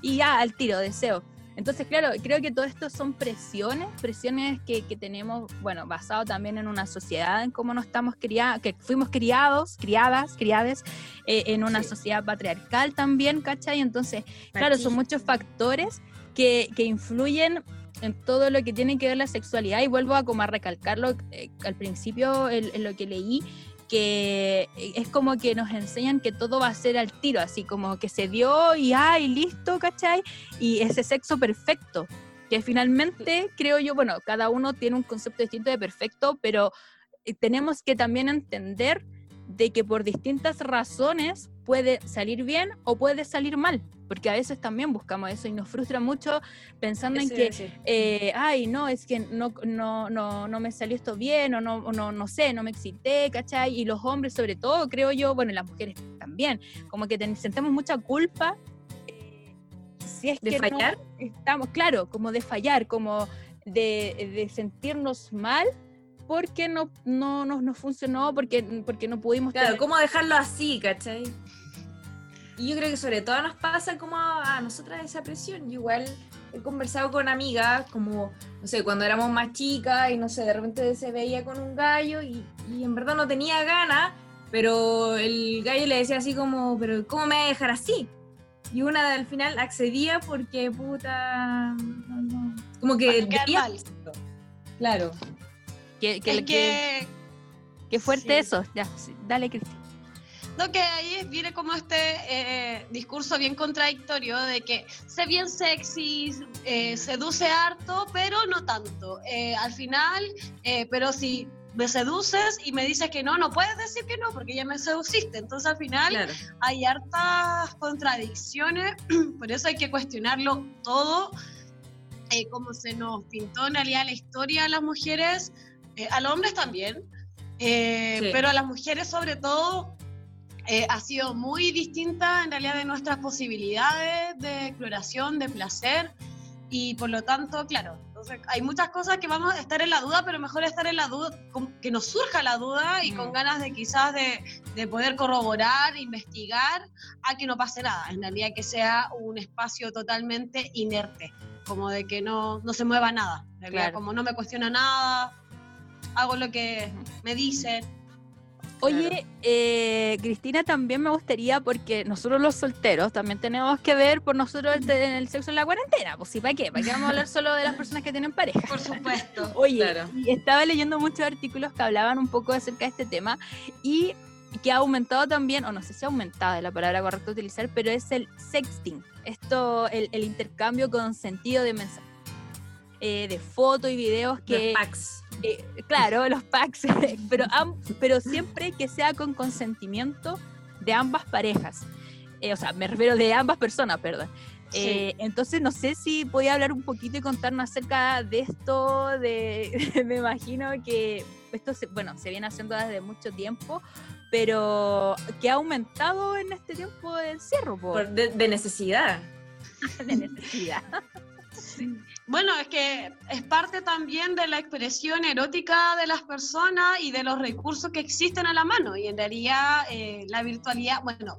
y ya al tiro, deseo. Entonces, claro, creo que todo esto son presiones, presiones que, que tenemos, bueno, basado también en una sociedad, en cómo nos estamos criados, que fuimos criados, criadas, criades, eh, en una sociedad patriarcal también, ¿cachai? Entonces, claro, son muchos factores que, que influyen en todo lo que tiene que ver la sexualidad y vuelvo a como a recalcarlo eh, al principio en, lo que leí que es como que nos enseñan que todo va a ser al tiro, así como que se dio y ay, listo, ¿cachai? Y ese sexo perfecto, que finalmente creo yo, bueno, cada uno tiene un concepto distinto de perfecto, pero eh, tenemos que también entender de que por distintas razones puede salir bien o puede salir mal, porque a veces también buscamos eso y nos frustra mucho pensando en que, eh, ay, no, es que no, no, no, no me salió esto bien o no, no, no sé, no me excité, ¿cachai? Y los hombres sobre todo, creo yo, bueno, las mujeres también, como que sentemos mucha culpa. Eh, si es ¿De que fallar? estamos, claro, como de fallar, como de, de sentirnos mal porque no, no, no, funcionó, porque, porque no pudimos... Claro, ¿cómo dejarlo así, cachai? Y yo creo que sobre todo nos pasa como a, nosotras esa presión. igual he conversado con amigas, como, no sé, cuando éramos más chicas y no sé, de repente se veía con un gallo y, y en verdad no tenía ganas, pero el gallo le decía así como, pero ¿cómo me voy a dejar así? Y una al final accedía porque puta... como que... Claro. Que, que, que, fuerte eso. Ya, dale, Cristina. No, que ahí viene como este eh, discurso bien contradictorio de que sé bien sexy, eh, seduce harto, pero no tanto. Eh, al final, pero si me seduces y me dices que no, no puedes decir que no, porque ya me seduciste. Entonces al final hay hartas contradicciones, por eso hay que cuestionarlo todo, como se nos pintó en realidad la historia a las mujeres eh, a los hombres también, eh, pero a las mujeres sobre todo eh, ha sido muy distinta en realidad de nuestras posibilidades de exploración, de placer, y por lo tanto, claro, entonces hay muchas cosas que vamos a estar en la duda, pero mejor estar en la duda, que nos surja la duda y con mm. ganas de quizás de, de, poder corroborar, investigar, a que no pase nada, en realidad que sea un espacio totalmente inerte, como de que no, no se mueva nada, en realidad, como no me cuestiona nada, hago lo que me dicen. Oye, eh, Cristina, también me gustaría, porque nosotros los solteros también tenemos que ver por nosotros el, sexo en la cuarentena. Pues sí, ¿para qué? ¿Para qué vamos a hablar solo de las personas que tienen pareja? Por supuesto. Oye, Claro. y estaba leyendo muchos artículos que hablaban un poco acerca de este tema y que ha aumentado también, o no sé si ha aumentado es la palabra correcta utilizar, pero es el sexting. Esto, el, el intercambio con sentido de mensaje. eh, de fotos y videos que Los packs. Eh, claro, los packs, pero, am- pero siempre que sea con consentimiento de ambas parejas. Eh, o sea, me refiero de ambas personas, perdón. Eh, entonces, no sé si podía hablar un poquito y contarnos acerca de esto. De, me imagino que esto, se, bueno, se viene haciendo desde mucho tiempo, pero que ha aumentado en este tiempo de encierro, po, Por- de, de necesidad. de necesidad. Bueno, es que es parte también de la expresión erótica de las personas y de los recursos que existen a la mano. Y en realidad eh, la virtualidad, bueno,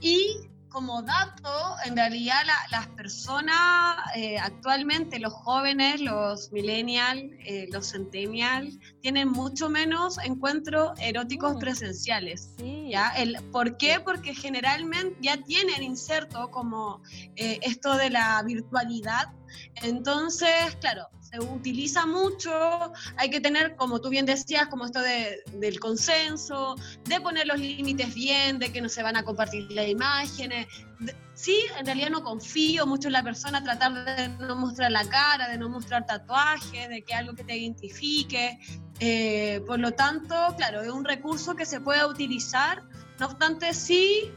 y como dato, en realidad la- las personas eh, actualmente, los jóvenes, los millennials, eh, los centennials, tienen mucho menos encuentros eróticos Mm. presenciales. Sí, ¿Ya? El, ¿Por qué? Porque generalmente ya tienen inserto como eh, esto de la virtualidad. Entonces, claro, se utiliza mucho, hay que tener, como tú bien decías, como esto de- del consenso, de poner los límites bien, de que no se van a compartir las imágenes. De- sí, en realidad no confío mucho en la persona, tratar de no mostrar la cara, de no mostrar tatuajes, de que algo que te identifique. Eh, por lo tanto, claro, es un recurso que se puede utilizar, no obstante, sí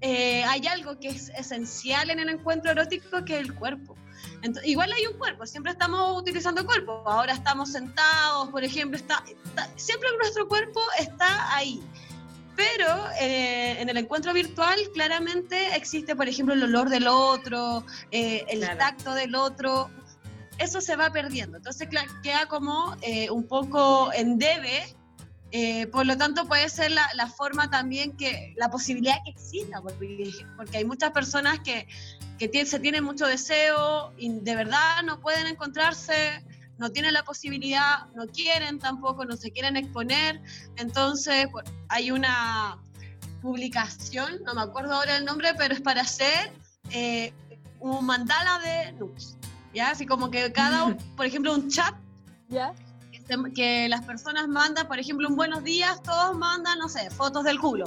eh, hay algo que es esencial en el encuentro erótico, que es el cuerpo. Ento- igual hay un cuerpo, siempre estamos utilizando cuerpo, ahora estamos sentados, por ejemplo, está, está- siempre nuestro cuerpo está ahí. Pero eh, en el encuentro virtual claramente existe, por ejemplo, el olor del otro, eh, el Claro. tacto del otro, eso se va perdiendo. Entonces queda como eh, un poco en debe. Eh, por lo tanto, puede ser la, la forma también que, la posibilidad que exista, porque, porque hay muchas personas que, que se tienen mucho deseo y de verdad no pueden encontrarse, no tienen la posibilidad, no quieren tampoco, no se quieren exponer. Entonces, bueno, hay una publicación, no me acuerdo ahora el nombre, pero es para hacer eh, un mandala de nudes. ¿Ya? Así como que cada, por ejemplo, un chat ¿Ya? Que las personas mandan, por ejemplo, un buenos días, todos mandan, no sé, fotos del culo.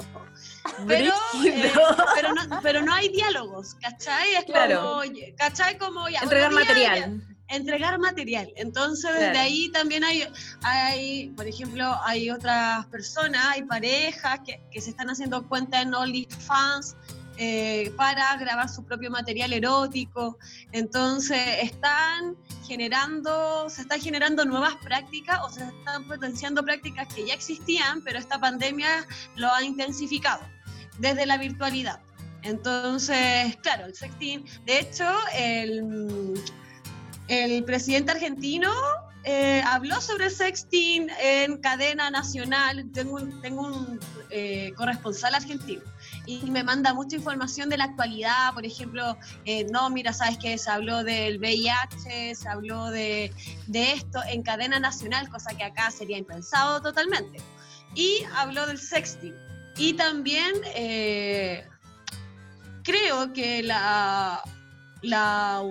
Pero, eh, pero, no, pero no hay diálogos, ¿cachai? Es Claro. como, ¿cachai? Como ya. Entregar material. ya, entregar material. Entonces, desde ahí también hay, hay, por ejemplo, hay otras personas, hay parejas que, que se están haciendo cuenta en OnlyFans. Eh, para grabar su propio material erótico. Entonces, están generando, se están generando nuevas prácticas o se están potenciando prácticas que ya existían, pero esta pandemia lo ha intensificado desde la virtualidad. Entonces, claro, el sexting, de hecho, el, presidente argentino eh, habló sobre el sexting en cadena nacional. Tengo un eh, corresponsal argentino y me manda mucha información de la actualidad. Por ejemplo, eh, no, mira, sabes que se habló del VIH, se habló de, de esto en cadena nacional, cosa que acá sería impensado totalmente. Y habló del sexting. Y también eh, creo que la, la,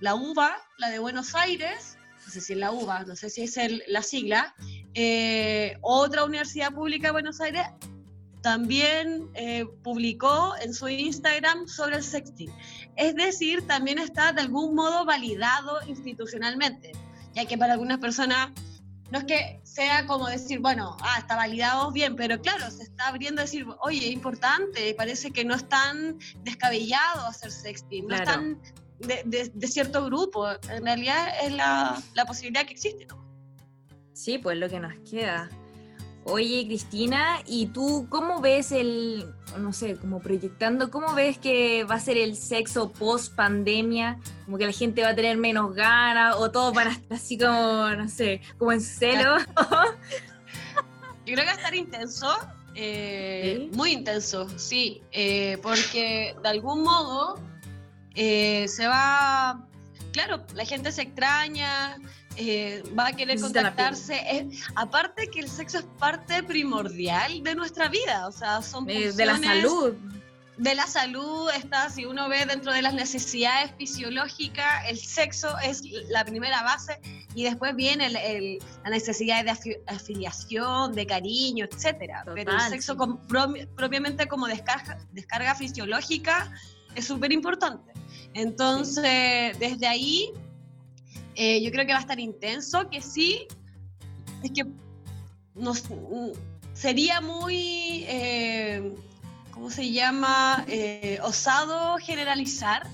la UBA, la de Buenos Aires, no sé si es la UBA, no sé si es el- la sigla, eh, otra universidad pública de Buenos Aires también eh, publicó en su Instagram sobre el sexting. Es decir, también está de algún modo validado institucionalmente, ya que para algunas personas no es que sea como decir, bueno, ah, está validado bien, pero claro, se está abriendo a decir, oye, es importante, parece que no es tan descabellado hacer sexting, no es Claro. tan de, de- de cierto grupo, en realidad es la, la posibilidad que existe. ¿no? Sí, pues lo que nos queda. Oye, Cristina, ¿y tú cómo ves el, no sé, como proyectando, cómo ves que va a ser el sexo post pandemia? Como que la gente va a tener menos ganas o todos van a estar así como, no sé, como en celo. Yo creo que va a estar intenso, eh, ¿Sí? muy intenso, sí, eh, porque de algún modo eh, se va, claro, la gente se extraña, eh, va a querer Necesita contactarse. Es- aparte que el sexo es parte primordial de nuestra vida, o sea, son Eh, de la salud. de la salud está, si uno ve dentro de las necesidades fisiológicas, el sexo es la primera base y después viene el- el- la necesidad de afi- afiliación, de cariño, etcétera. Pero el sexo sí. propiamente como descarga, descarga fisiológica es súper importante. Entonces, desde ahí, eh, yo creo que va a estar intenso, que sí, es que nos, sería muy... eh, ¿cómo se llama? Eh, osado generalizar,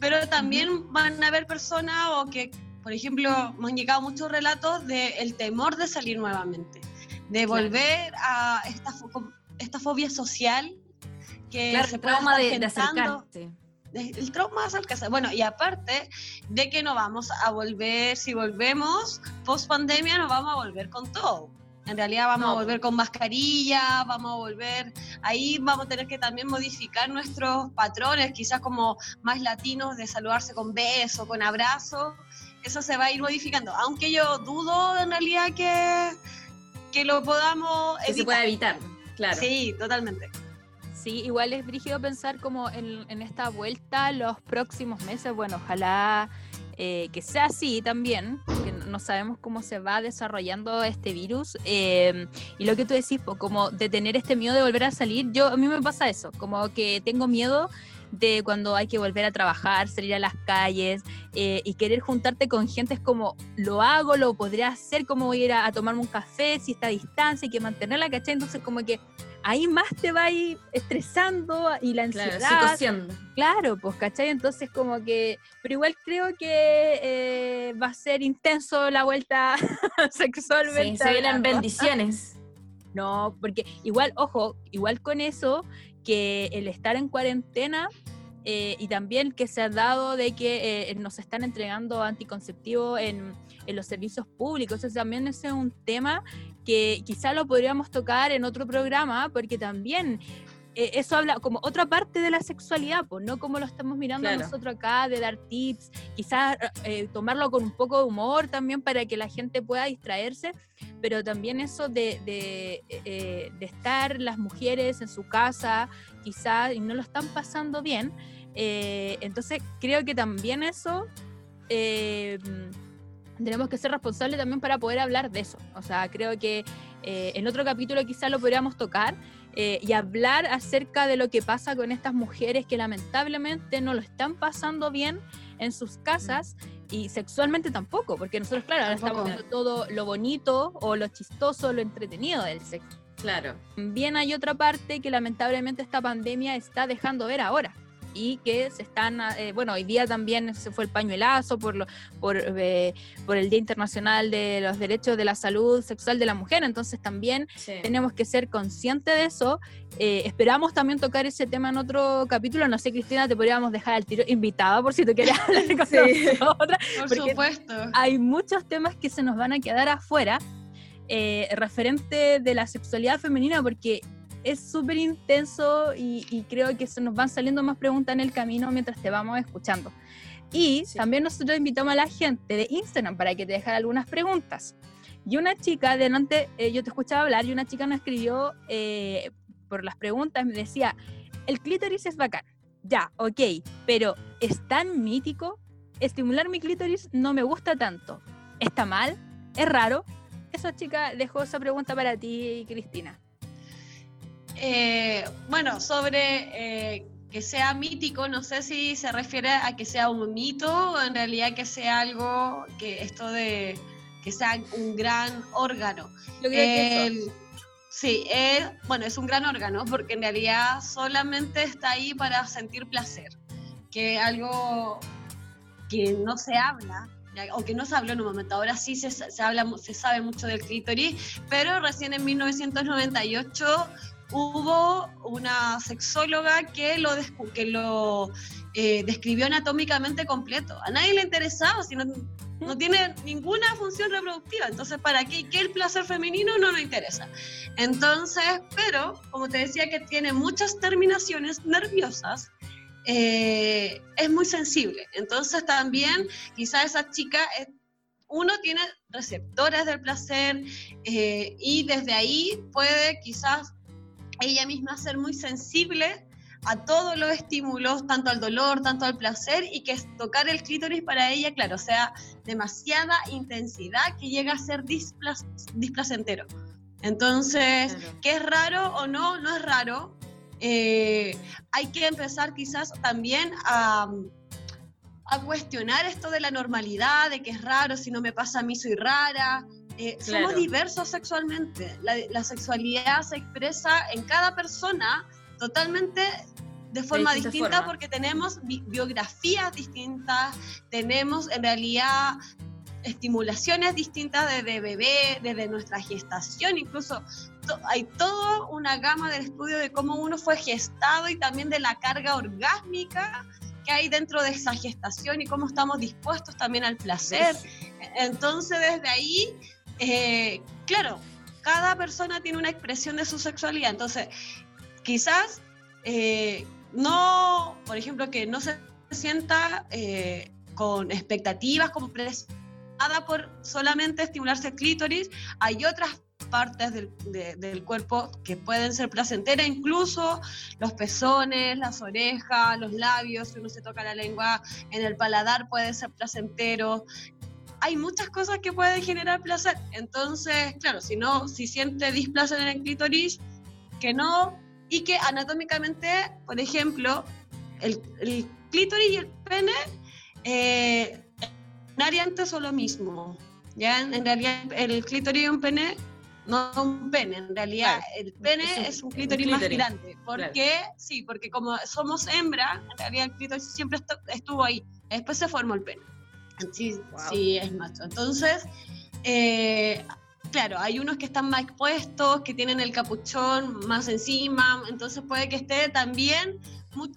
pero también van a haber personas o que, por ejemplo, me han llegado muchos relatos del temor de salir nuevamente, de volver a esta, esta fobia social que Claro, se el trauma de, de de- el trauma de acercarse. Bueno, y aparte de que no vamos a volver, si volvemos post pandemia, nos vamos a volver con todo. En realidad vamos No, a volver con mascarilla, vamos a volver, ahí vamos a tener que también modificar nuestros patrones, quizás como más latinos, de saludarse con beso, con abrazo. Eso se va a ir modificando, aunque yo dudo en realidad que, que lo podamos Que se pueda evitar, claro. Sí, totalmente. Sí, igual es brígido pensar como en, esta vuelta los próximos meses. Bueno, ojalá eh, que sea así también, porque no sabemos cómo se va desarrollando este virus. eh, y lo que tú decís, como de tener este miedo de volver a salir, yo a mí me pasa eso, como que tengo miedo de cuando hay que volver a trabajar, salir a las calles eh, y querer juntarte con gente es como, lo hago, lo podría hacer, como ir a, a tomarme un café, si está a distancia, hay que mantenerla, ¿cachai? Entonces como que ahí más te va a ir estresando y la ansiedad. Claro, pues, ¿cachai? Entonces como que, pero igual creo que eh, va a ser intenso la vuelta sexualmente. Sí, se vienen bendiciones. No, porque igual, ojo, igual con eso, que el estar en cuarentena eh, y también que se ha dado de que eh, nos están entregando anticonceptivos en, en los servicios públicos, eso también ese es un tema que quizá lo podríamos tocar en otro programa, porque también eh, eso habla como otra parte de la sexualidad, pues no como lo estamos mirando Claro. nosotros acá, de dar tips, quizás eh, tomarlo con un poco de humor también para que la gente pueda distraerse, pero también eso de, de, eh, de estar las mujeres en su casa, quizás, y no lo están pasando bien. eh, entonces creo que también eso eh, tenemos que ser responsables también para poder hablar de eso. O sea, creo que eh, en otro capítulo quizás lo podríamos tocar eh, y hablar acerca de lo que pasa con estas mujeres que lamentablemente no lo están pasando bien en sus casas y sexualmente tampoco, porque nosotros, claro, ahora estamos viendo todo lo bonito o lo chistoso, lo entretenido del sexo. Claro. También hay otra parte que lamentablemente esta pandemia está dejando ver ahora y que se están, eh, bueno, hoy día también se fue el pañuelazo por, lo, por, eh, por el Día Internacional de los Derechos de la Salud Sexual de la Mujer, entonces también Sí. tenemos que ser conscientes de eso. Eh, esperamos también tocar ese tema en otro capítulo, no sé, Cristina, te podríamos dejar al tiro invitada por si tú quieres hablar con Sí. Por supuesto. hay muchos temas que se nos van a quedar afuera referente de la sexualidad femenina porque es súper intenso y, y creo que se nos van saliendo más preguntas en el camino mientras te vamos escuchando. Y Sí. también nosotros invitamos a la gente de Instagram para que te dejen algunas preguntas. Y una chica, delante, eh, yo te escuchaba hablar y una chica nos escribió eh, por las preguntas, me decía, el clítoris es bacán, ya, ok, pero ¿es tan mítico? Estimular mi clítoris no me gusta tanto. ¿Está mal? ¿Es raro? Esa chica dejó esa pregunta para ti, Cristina. Eh, bueno, sobre eh, que sea mítico, no sé si se refiere a que sea un mito o en realidad que sea algo que esto de que sea un gran órgano. Yo creo que eso. El- sí, es, bueno, es un gran órgano porque en realidad solamente está ahí para sentir placer, que algo que no se habla. O que no se habló en un momento, ahora sí se, se habla, se sabe mucho del clítoris, pero recién en 1998 hubo una sexóloga que lo, que lo eh, describió anatómicamente completo. A nadie le interesaba, si no, tiene ninguna función reproductiva. Entonces, ¿para qué? ¿Qué el placer femenino no nos interesa? Entonces, pero, como te decía, que tiene muchas terminaciones nerviosas, eh, es muy sensible. Entonces, también, quizá esa chica... eh, uno tiene receptores del placer eh, y desde ahí puede quizás ella misma ser muy sensible a todos los estímulos, tanto al dolor, tanto al placer, y que tocar el clítoris para ella, claro, sea demasiada intensidad que llega a ser displac displacentero. Entonces, ¿qué es raro o no? No es raro. Eh, hay que empezar quizás también a, a, cuestionar esto de la normalidad, de que es raro, si no me pasa a mí soy rara. Eh, somos diversos sexualmente. La, la, sexualidad se expresa en cada persona totalmente de forma de distinta forma. porque tenemos bi biografías distintas, tenemos en realidad estimulaciones distintas desde bebé, desde nuestra gestación, incluso to hay toda una gama del estudio de cómo uno fue gestado y también de la carga orgásmica que hay dentro de esa gestación y cómo estamos dispuestos también al placer. Entonces desde ahí, eh, claro, cada persona tiene una expresión de su sexualidad, entonces quizás eh, no, por ejemplo, que no se sienta eh, con expectativas como presionada por solamente estimularse el clítoris, hay otras partes del, de, del, cuerpo que pueden ser placenteras, incluso los pezones, las orejas, los labios, si uno se toca la lengua en el paladar puede ser placentero. Hay muchas cosas que pueden generar placer. Entonces, claro, si no, si siente displacer en el clítoris, que no y que anatómicamente, por ejemplo, el, el clítoris y el pene eh, antes son lo mismo. ¿ya? En realidad, el clítoris y un pene no un pene, en realidad claro. el pene es un, es un clítoris, un clítoris más grande. ¿Por claro. Sí, porque como somos hembra, en realidad el clítoris siempre estuvo ahí. Después se formó el pene. Sí, wow. sí es macho. Entonces, eh, claro, hay unos que están más expuestos, que tienen el capuchón más encima, entonces puede que esté también,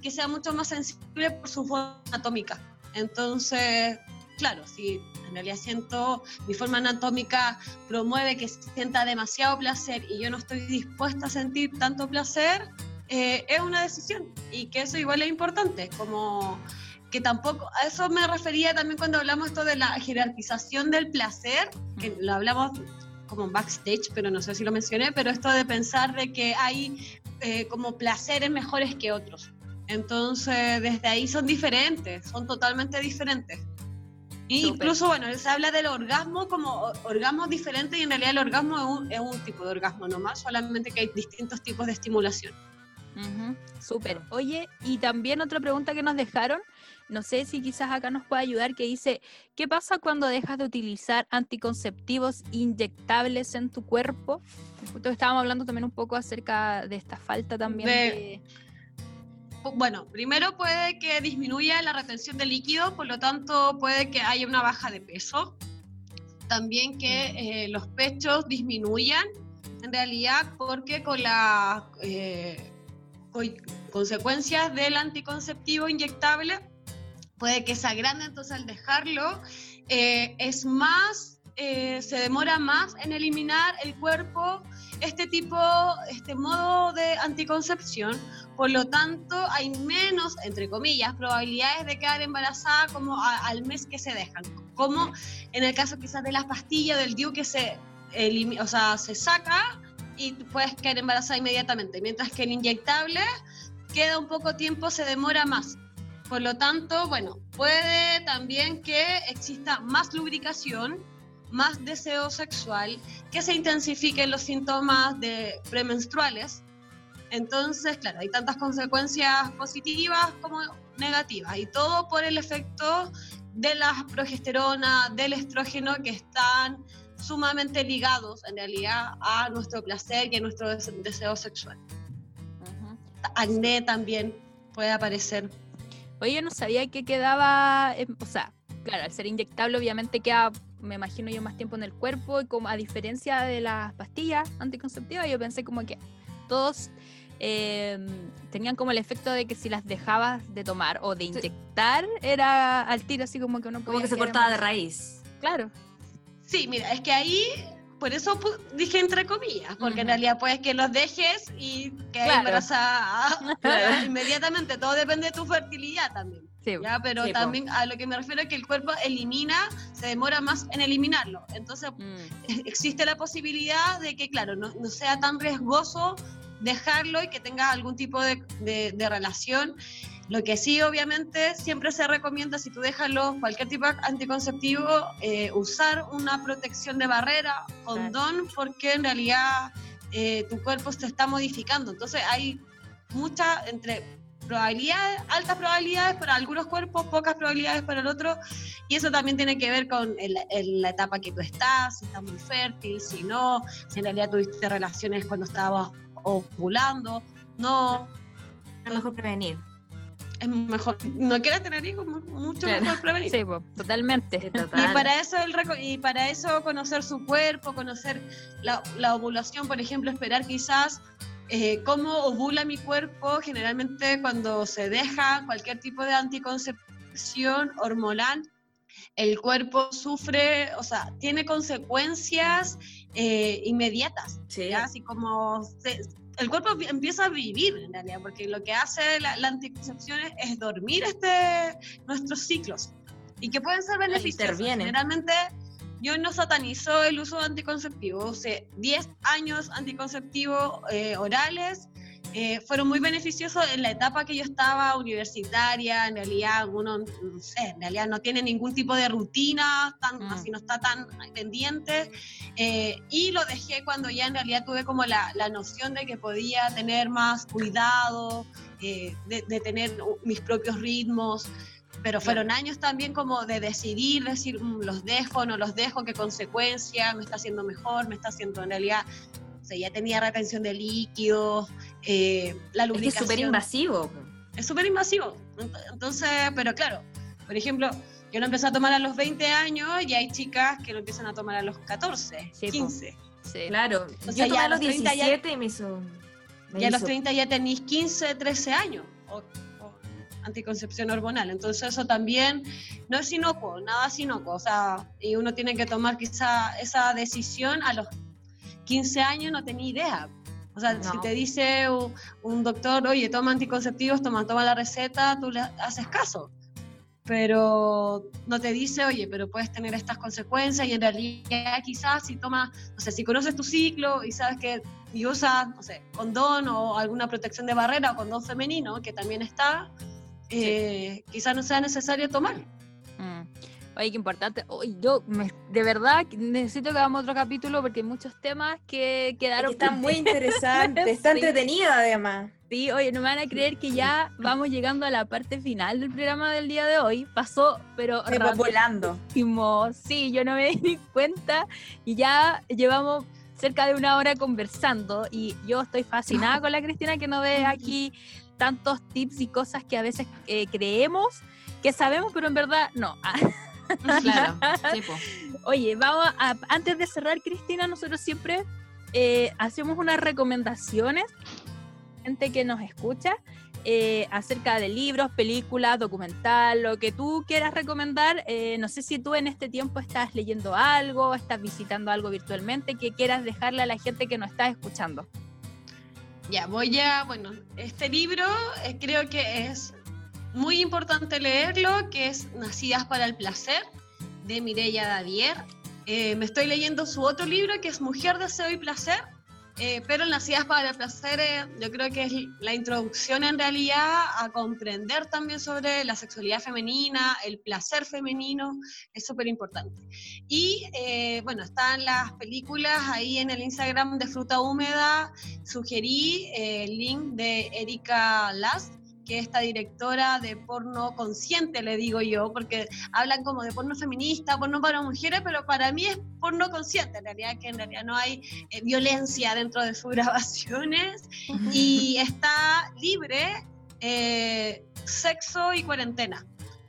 que sea mucho más sensible por su forma anatómica. Entonces, claro, si en realidad siento, mi forma anatómica promueve que sienta demasiado placer y yo no estoy dispuesta a sentir tanto placer, eh, es una decisión y que eso igual es importante, como que tampoco, a eso me refería también cuando hablamos esto de la jerarquización del placer, que lo hablamos como backstage, pero no sé si lo mencioné, pero esto de pensar de que hay eh, como placeres mejores que otros. Entonces, desde ahí son diferentes, son totalmente diferentes. Y incluso, bueno, se habla del orgasmo como orgasmo diferente y en realidad el orgasmo es un, es un tipo de orgasmo nomás, solamente que hay distintos tipos de estimulación. Uh -huh. Súper. Oye, y también otra pregunta que nos dejaron, no sé si quizás acá nos puede ayudar, que dice, ¿qué pasa cuando dejas de utilizar anticonceptivos inyectables en tu cuerpo? estábamos hablando también un poco acerca de esta falta también de... de... Bueno, primero puede que disminuya la retención de líquido, por lo tanto puede que haya una baja de peso. También que eh, los pechos disminuyan, en realidad, porque con la... Eh, consecuencias del anticonceptivo inyectable puede que se agrande, entonces al dejarlo eh, es más, eh, se demora más en eliminar el cuerpo este tipo, este modo de anticoncepción, por lo tanto hay menos, entre comillas, probabilidades de quedar embarazada como al mes que se dejan, como en el caso quizás de las pastillas del DIU que se, o sea, se saca y puedes quedar embarazada inmediatamente, mientras que el inyectable queda un poco tiempo, se demora más. Por lo tanto, bueno, puede también que exista más lubricación, más deseo sexual, que se intensifiquen los síntomas de premenstruales. Entonces, claro, hay tantas consecuencias positivas como negativas y todo por el efecto de la progesterona, del estrógeno que están sumamente ligados en realidad a nuestro placer y a nuestro deseo sexual. Uh -huh. Acné también puede aparecer. Oye, yo no sabía que quedaba, eh, o sea, claro, al ser inyectable obviamente queda, me imagino yo, más tiempo en el cuerpo y como a diferencia de las pastillas anticonceptivas, yo pensé como que todos eh, tenían como el efecto de que si las dejabas de tomar o de inyectar, sí. era al tiro así como que uno Como que se cortaba de raíz. Claro. Sí, mira, es que ahí por eso pu- dije entre comillas, porque en realidad puedes que los dejes y que Claro. embarazada inmediatamente. Todo depende de tu fertilidad también. Sí, ¿ya? Pero Sí, también a lo que me refiero es que el cuerpo elimina, se demora más en eliminarlo. Entonces mm, existe la posibilidad de que, claro, no, no sea tan riesgoso dejarlo y que tenga algún tipo de, de- de relación. Lo que sí, obviamente, siempre se recomienda, si tú dejas los- cualquier tipo de anticonceptivo, eh, usar una protección de barrera, condón, porque en realidad eh, tu cuerpo se está modificando. Entonces hay muchas, entre probabilidades, altas probabilidades para algunos cuerpos, pocas probabilidades para el otro, y eso también tiene que ver con el- el- la etapa que tú estás, si estás muy fértil, si no, si en realidad tuviste relaciones cuando estabas ovulando, no, Es mejor prevenir. Es mejor, no quieres tener hijos, mu- mucho Claro. mejor prevenir. sí, po, totalmente. Sí, Y para eso el reco- y para eso conocer su cuerpo, conocer la, la ovulación, por ejemplo, esperar quizás eh, cómo ovula mi cuerpo. Generalmente cuando se deja cualquier tipo de anticoncepción hormonal, el cuerpo sufre, o sea, tiene consecuencias eh, inmediatas. Sí. ¿ya? Así como se- el cuerpo empieza a vivir en realidad, porque lo que hace la, la anticoncepción es, es dormir este, nuestros ciclos y que pueden ser beneficiosos. Generalmente yo no satanizo el uso de anticonceptivos, usé 10 años anticonceptivos eh, orales. Eh, fueron muy beneficiosos en la etapa que yo estaba universitaria, en realidad uno, no sé, en realidad no tiene ningún tipo de rutina, tan, Mm. así no está tan pendiente, eh, y lo dejé cuando ya en realidad tuve como la, la noción de que podía tener más cuidado, eh, de, de tener mis propios ritmos, pero fueron años también como de decidir, decir, "Mm, los dejo, no los dejo, qué consecuencia, me está haciendo mejor, me está haciendo en realidad, o sea, ya tenía retención de líquidos, eh, la Es que es lubricación. súper invasivo. Es súper invasivo. Ent- Entonces, pero claro, por ejemplo, yo lo empecé a tomar a los 20 años y hay chicas que lo empiezan a tomar a los 14, Sí, po. 15. Sí. Claro. O Yo tomé ya a los los 30 ya- 17 y me hizo. me Y a los hizo- 30 ya tenéis 15, 13 años. O, o anticoncepción hormonal. Entonces eso también no es inocuo, nada es inocuo. O sea, y uno tiene que tomar quizá esa decisión a los 15 años, no tenía idea. O sea, si No. te dice un, un doctor, oye, toma anticonceptivos, toma, toma la receta, tú le haces caso. Pero no te dice, oye, pero puedes tener estas consecuencias y en realidad quizás si tomas, no sé, si conoces tu ciclo y sabes que y usas, no sé, condón o alguna protección de barrera o condón femenino, que también está, eh, quizás no sea necesario tomar. Oye, qué importante. Oye, yo me- de verdad necesito que hagamos otro capítulo porque hay muchos temas que Es quedaron. que está muy interesante, está Sí. entretenida además. Sí, oye, no me van a creer que ya vamos llegando a la parte final del programa del día de hoy. Pasó, pero Se volando. Sí, yo no me di ni cuenta y ya llevamos cerca de una hora conversando y yo estoy fascinada con la Cristina que nos ve aquí tantos tips y cosas que a veces eh, creemos que sabemos, pero en verdad no. Claro, sí, po. Oye, vamos a, antes de cerrar, Cristina, nosotros siempre eh, hacemos unas recomendaciones, gente que nos escucha, eh, acerca de libros, películas, documental, lo que tú quieras recomendar. Eh, no sé si tú en este tiempo estás leyendo algo, estás visitando algo virtualmente, que quieras dejarle a la gente que nos está escuchando. Ya, voy a, bueno, este libro eh, creo que es muy importante leerlo, que es Nacidas para el Placer, de Mireia Dadier. Eh, me estoy leyendo su otro libro, que es Mujer, Deseo y Placer, eh, pero Nacidas para el Placer eh, yo creo que es la introducción en realidad a comprender también sobre la sexualidad femenina, el placer femenino, es súper importante. Y eh, bueno, están las películas ahí en el Instagram de Fruta Húmeda, sugerí eh, el link de Erika Last, que es esta directora de porno consciente, le digo yo, porque hablan como de porno feminista, porno para mujeres, pero para mí es porno consciente, en realidad, que en realidad no hay eh, violencia dentro de sus grabaciones y está libre eh, sexo y cuarentena.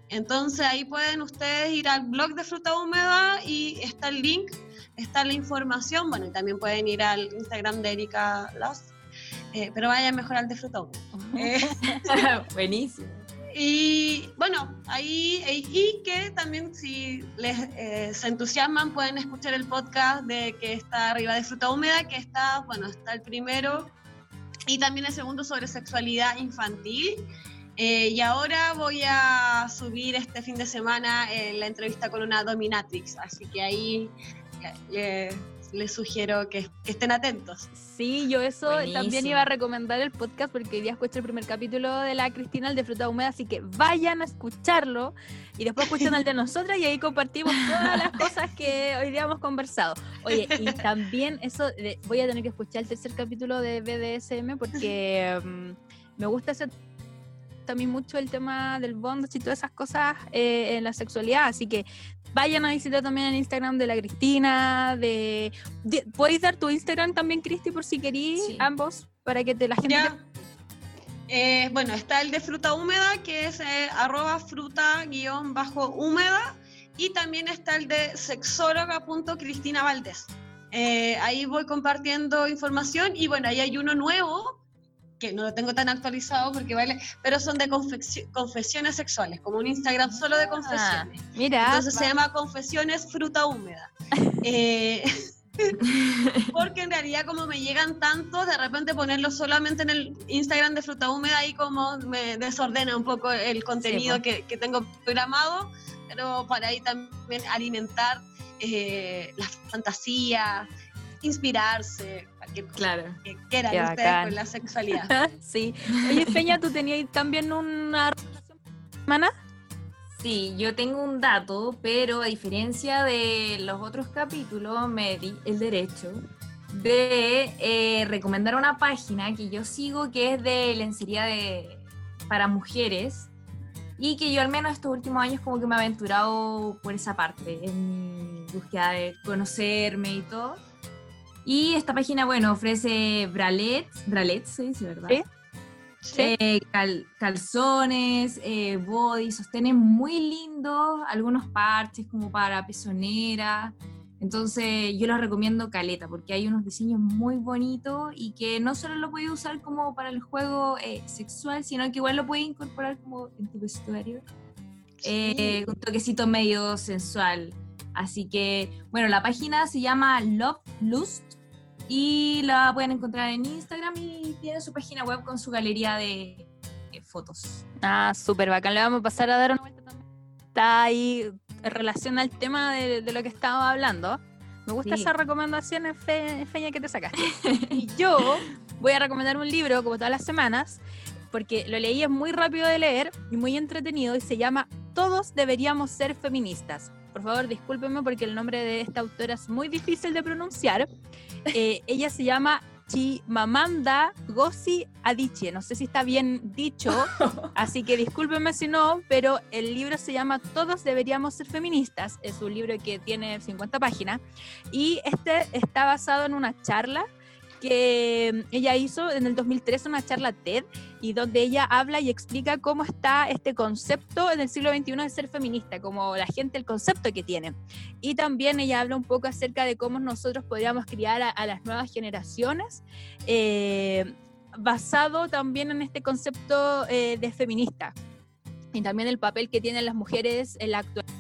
Entonces ahí pueden ustedes ir al blog de Fruta Húmeda y está el link, está la información, bueno, y también pueden ir al Instagram de Erika Last, eh, pero vayan mejor al de Fruta Húmeda. Eh, Buenísimo. Y bueno, ahí, y que también si les eh, se entusiasman pueden escuchar el podcast de que está arriba de Fruta Húmeda, que está, bueno, está el primero y también el segundo sobre sexualidad infantil. Eh, y ahora voy a subir este fin de semana eh, la entrevista con una dominatrix, así que ahí les sugiero que, estén atentos. Sí, yo eso también iba a recomendar el podcast porque hoy día escuché el primer capítulo de la Cristina, el de Fruta Húmeda, así que vayan a escucharlo y después escuchen el de nosotras y ahí compartimos todas las cosas que hoy día hemos conversado. Oye, y también eso, voy a tener que escuchar el tercer capítulo de BDSM porque mm, me gusta ese también mucho el tema del bondage y todas esas cosas eh, en la sexualidad, así que vayan a visitar también el Instagram de la Cristina, de, ¿podéis dar tu Instagram también, Cristi, por si querís, ambos, para que te la gente... Eh, bueno, está el de fruta húmeda, que es eh, arroba fruta guion bajo húmeda, y también está el de sexóloga.cristina Valdés. ahí voy compartiendo información y bueno, ahí hay uno nuevo que no lo tengo tan actualizado porque vale, pero son de confesiones sexuales, como un Instagram solo de ah, confesiones. mira. Entonces se llama Confesiones Fruta Húmeda. Eh, porque en realidad como me llegan tantos, de repente ponerlo solamente en el Instagram de Fruta Húmeda ahí como me desordena un poco el contenido que, que, tengo programado, pero para ahí también alimentar eh, las fantasías, inspirarse, claro. que quieran ustedes con la sexualidad. sí. Oye, Peña, ¿tú tenías también una relación semana? Sí, yo tengo un dato, pero a diferencia de los otros capítulos, me di el derecho de eh, recomendar una página que yo sigo que es de lencería de, para mujeres y que yo al menos estos últimos años como que me he aventurado por esa parte, en mi búsqueda de conocerme y todo. Y esta página, bueno, ofrece bralets, bralets se dice, ¿verdad? Sí. Eh, calzones, eh, body, sostenes muy lindos, algunos parches como para pezonera. Entonces yo los recomiendo caleta porque hay unos diseños muy bonitos y que no solo lo puedes usar como para el juego eh, sexual, sino que igual lo puedes incorporar como en tu vestuario. Eh, un toquecito medio sensual. Así que, bueno, la página se llama Love Lust y la pueden encontrar en Instagram y tiene su página web con su galería de, fotos. Ah, súper bacán. Le vamos a pasar a dar una vuelta también. Está ahí en relación al tema de, lo que estaba hablando. Me gusta esa recomendación, Feña, que te sacaste. y yo voy a recomendar un libro, como todas las semanas, porque lo leí es muy rápido de leer y muy entretenido y se llama Todos deberíamos ser feministas. Por favor, discúlpenme porque el nombre de esta autora es muy difícil de pronunciar. Eh, ella se llama Chimamanda Ngozi Adichie. No sé si está bien dicho, así que discúlpenme si no, pero el libro se llama Todos deberíamos ser feministas. Es un libro que tiene 50 páginas y este está basado en una charla que ella hizo en el 2003 una charla TED y donde ella habla y explica cómo está este concepto en el siglo XXI de ser feminista, como la gente, el concepto que tiene. Y también ella habla un poco acerca de cómo nosotros podríamos criar a, las nuevas generaciones. Eh, basado también en este concepto eh, de feminista y también el papel que tienen las mujeres en la actualidad.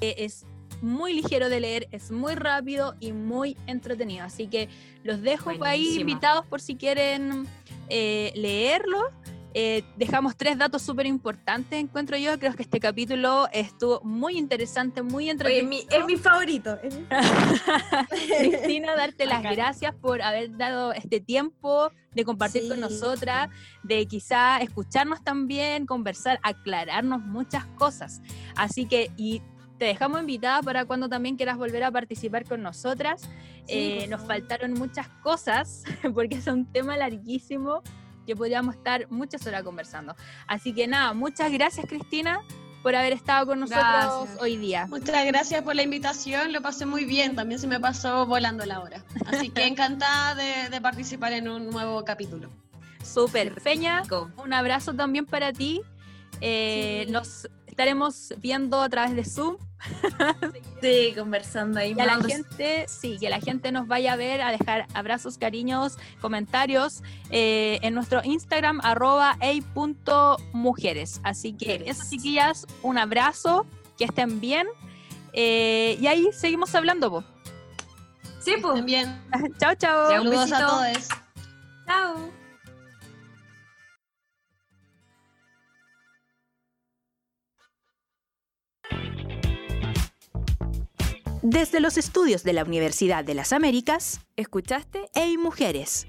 es muy ligero de leer, es muy rápido y muy entretenido. Así que los dejo ahí invitados por si quieren eh, leerlo. Eh, dejamos tres datos súper importantes, encuentro yo. Creo que este capítulo estuvo muy interesante, muy entretenido. es, mi, favorito. Cristina, darte las gracias por haber dado este tiempo de compartir con nosotras, de quizá escucharnos también, conversar, aclararnos muchas cosas. Así que, y te dejamos invitada para cuando también quieras volver a participar con nosotras. Eh, nos faltaron muchas cosas porque es un tema larguísimo que podríamos estar muchas horas conversando. Así que nada, muchas gracias Cristina por haber estado con nosotros hoy día. Muchas gracias por la invitación, lo pasé muy bien, también se me pasó volando la hora. Así que encantada de, participar en un nuevo capítulo. Súper, Peña, un abrazo también para ti. Eh, nos estaremos viendo a través de Zoom. Sí, conversando ahí. Que la gente, sí, que la gente nos vaya a ver, a dejar abrazos, cariños, comentarios eh, en nuestro Instagram, arroba ey.mujeres. Así que Mujeres. eso, chiquillas, un abrazo, que estén bien. eh, y ahí seguimos hablando, po. Sí, pues. También. chao, chao. Saludos a todos. Chao. Desde los estudios de la Universidad de las Américas, ¿Escuchaste? Hey Mujeres,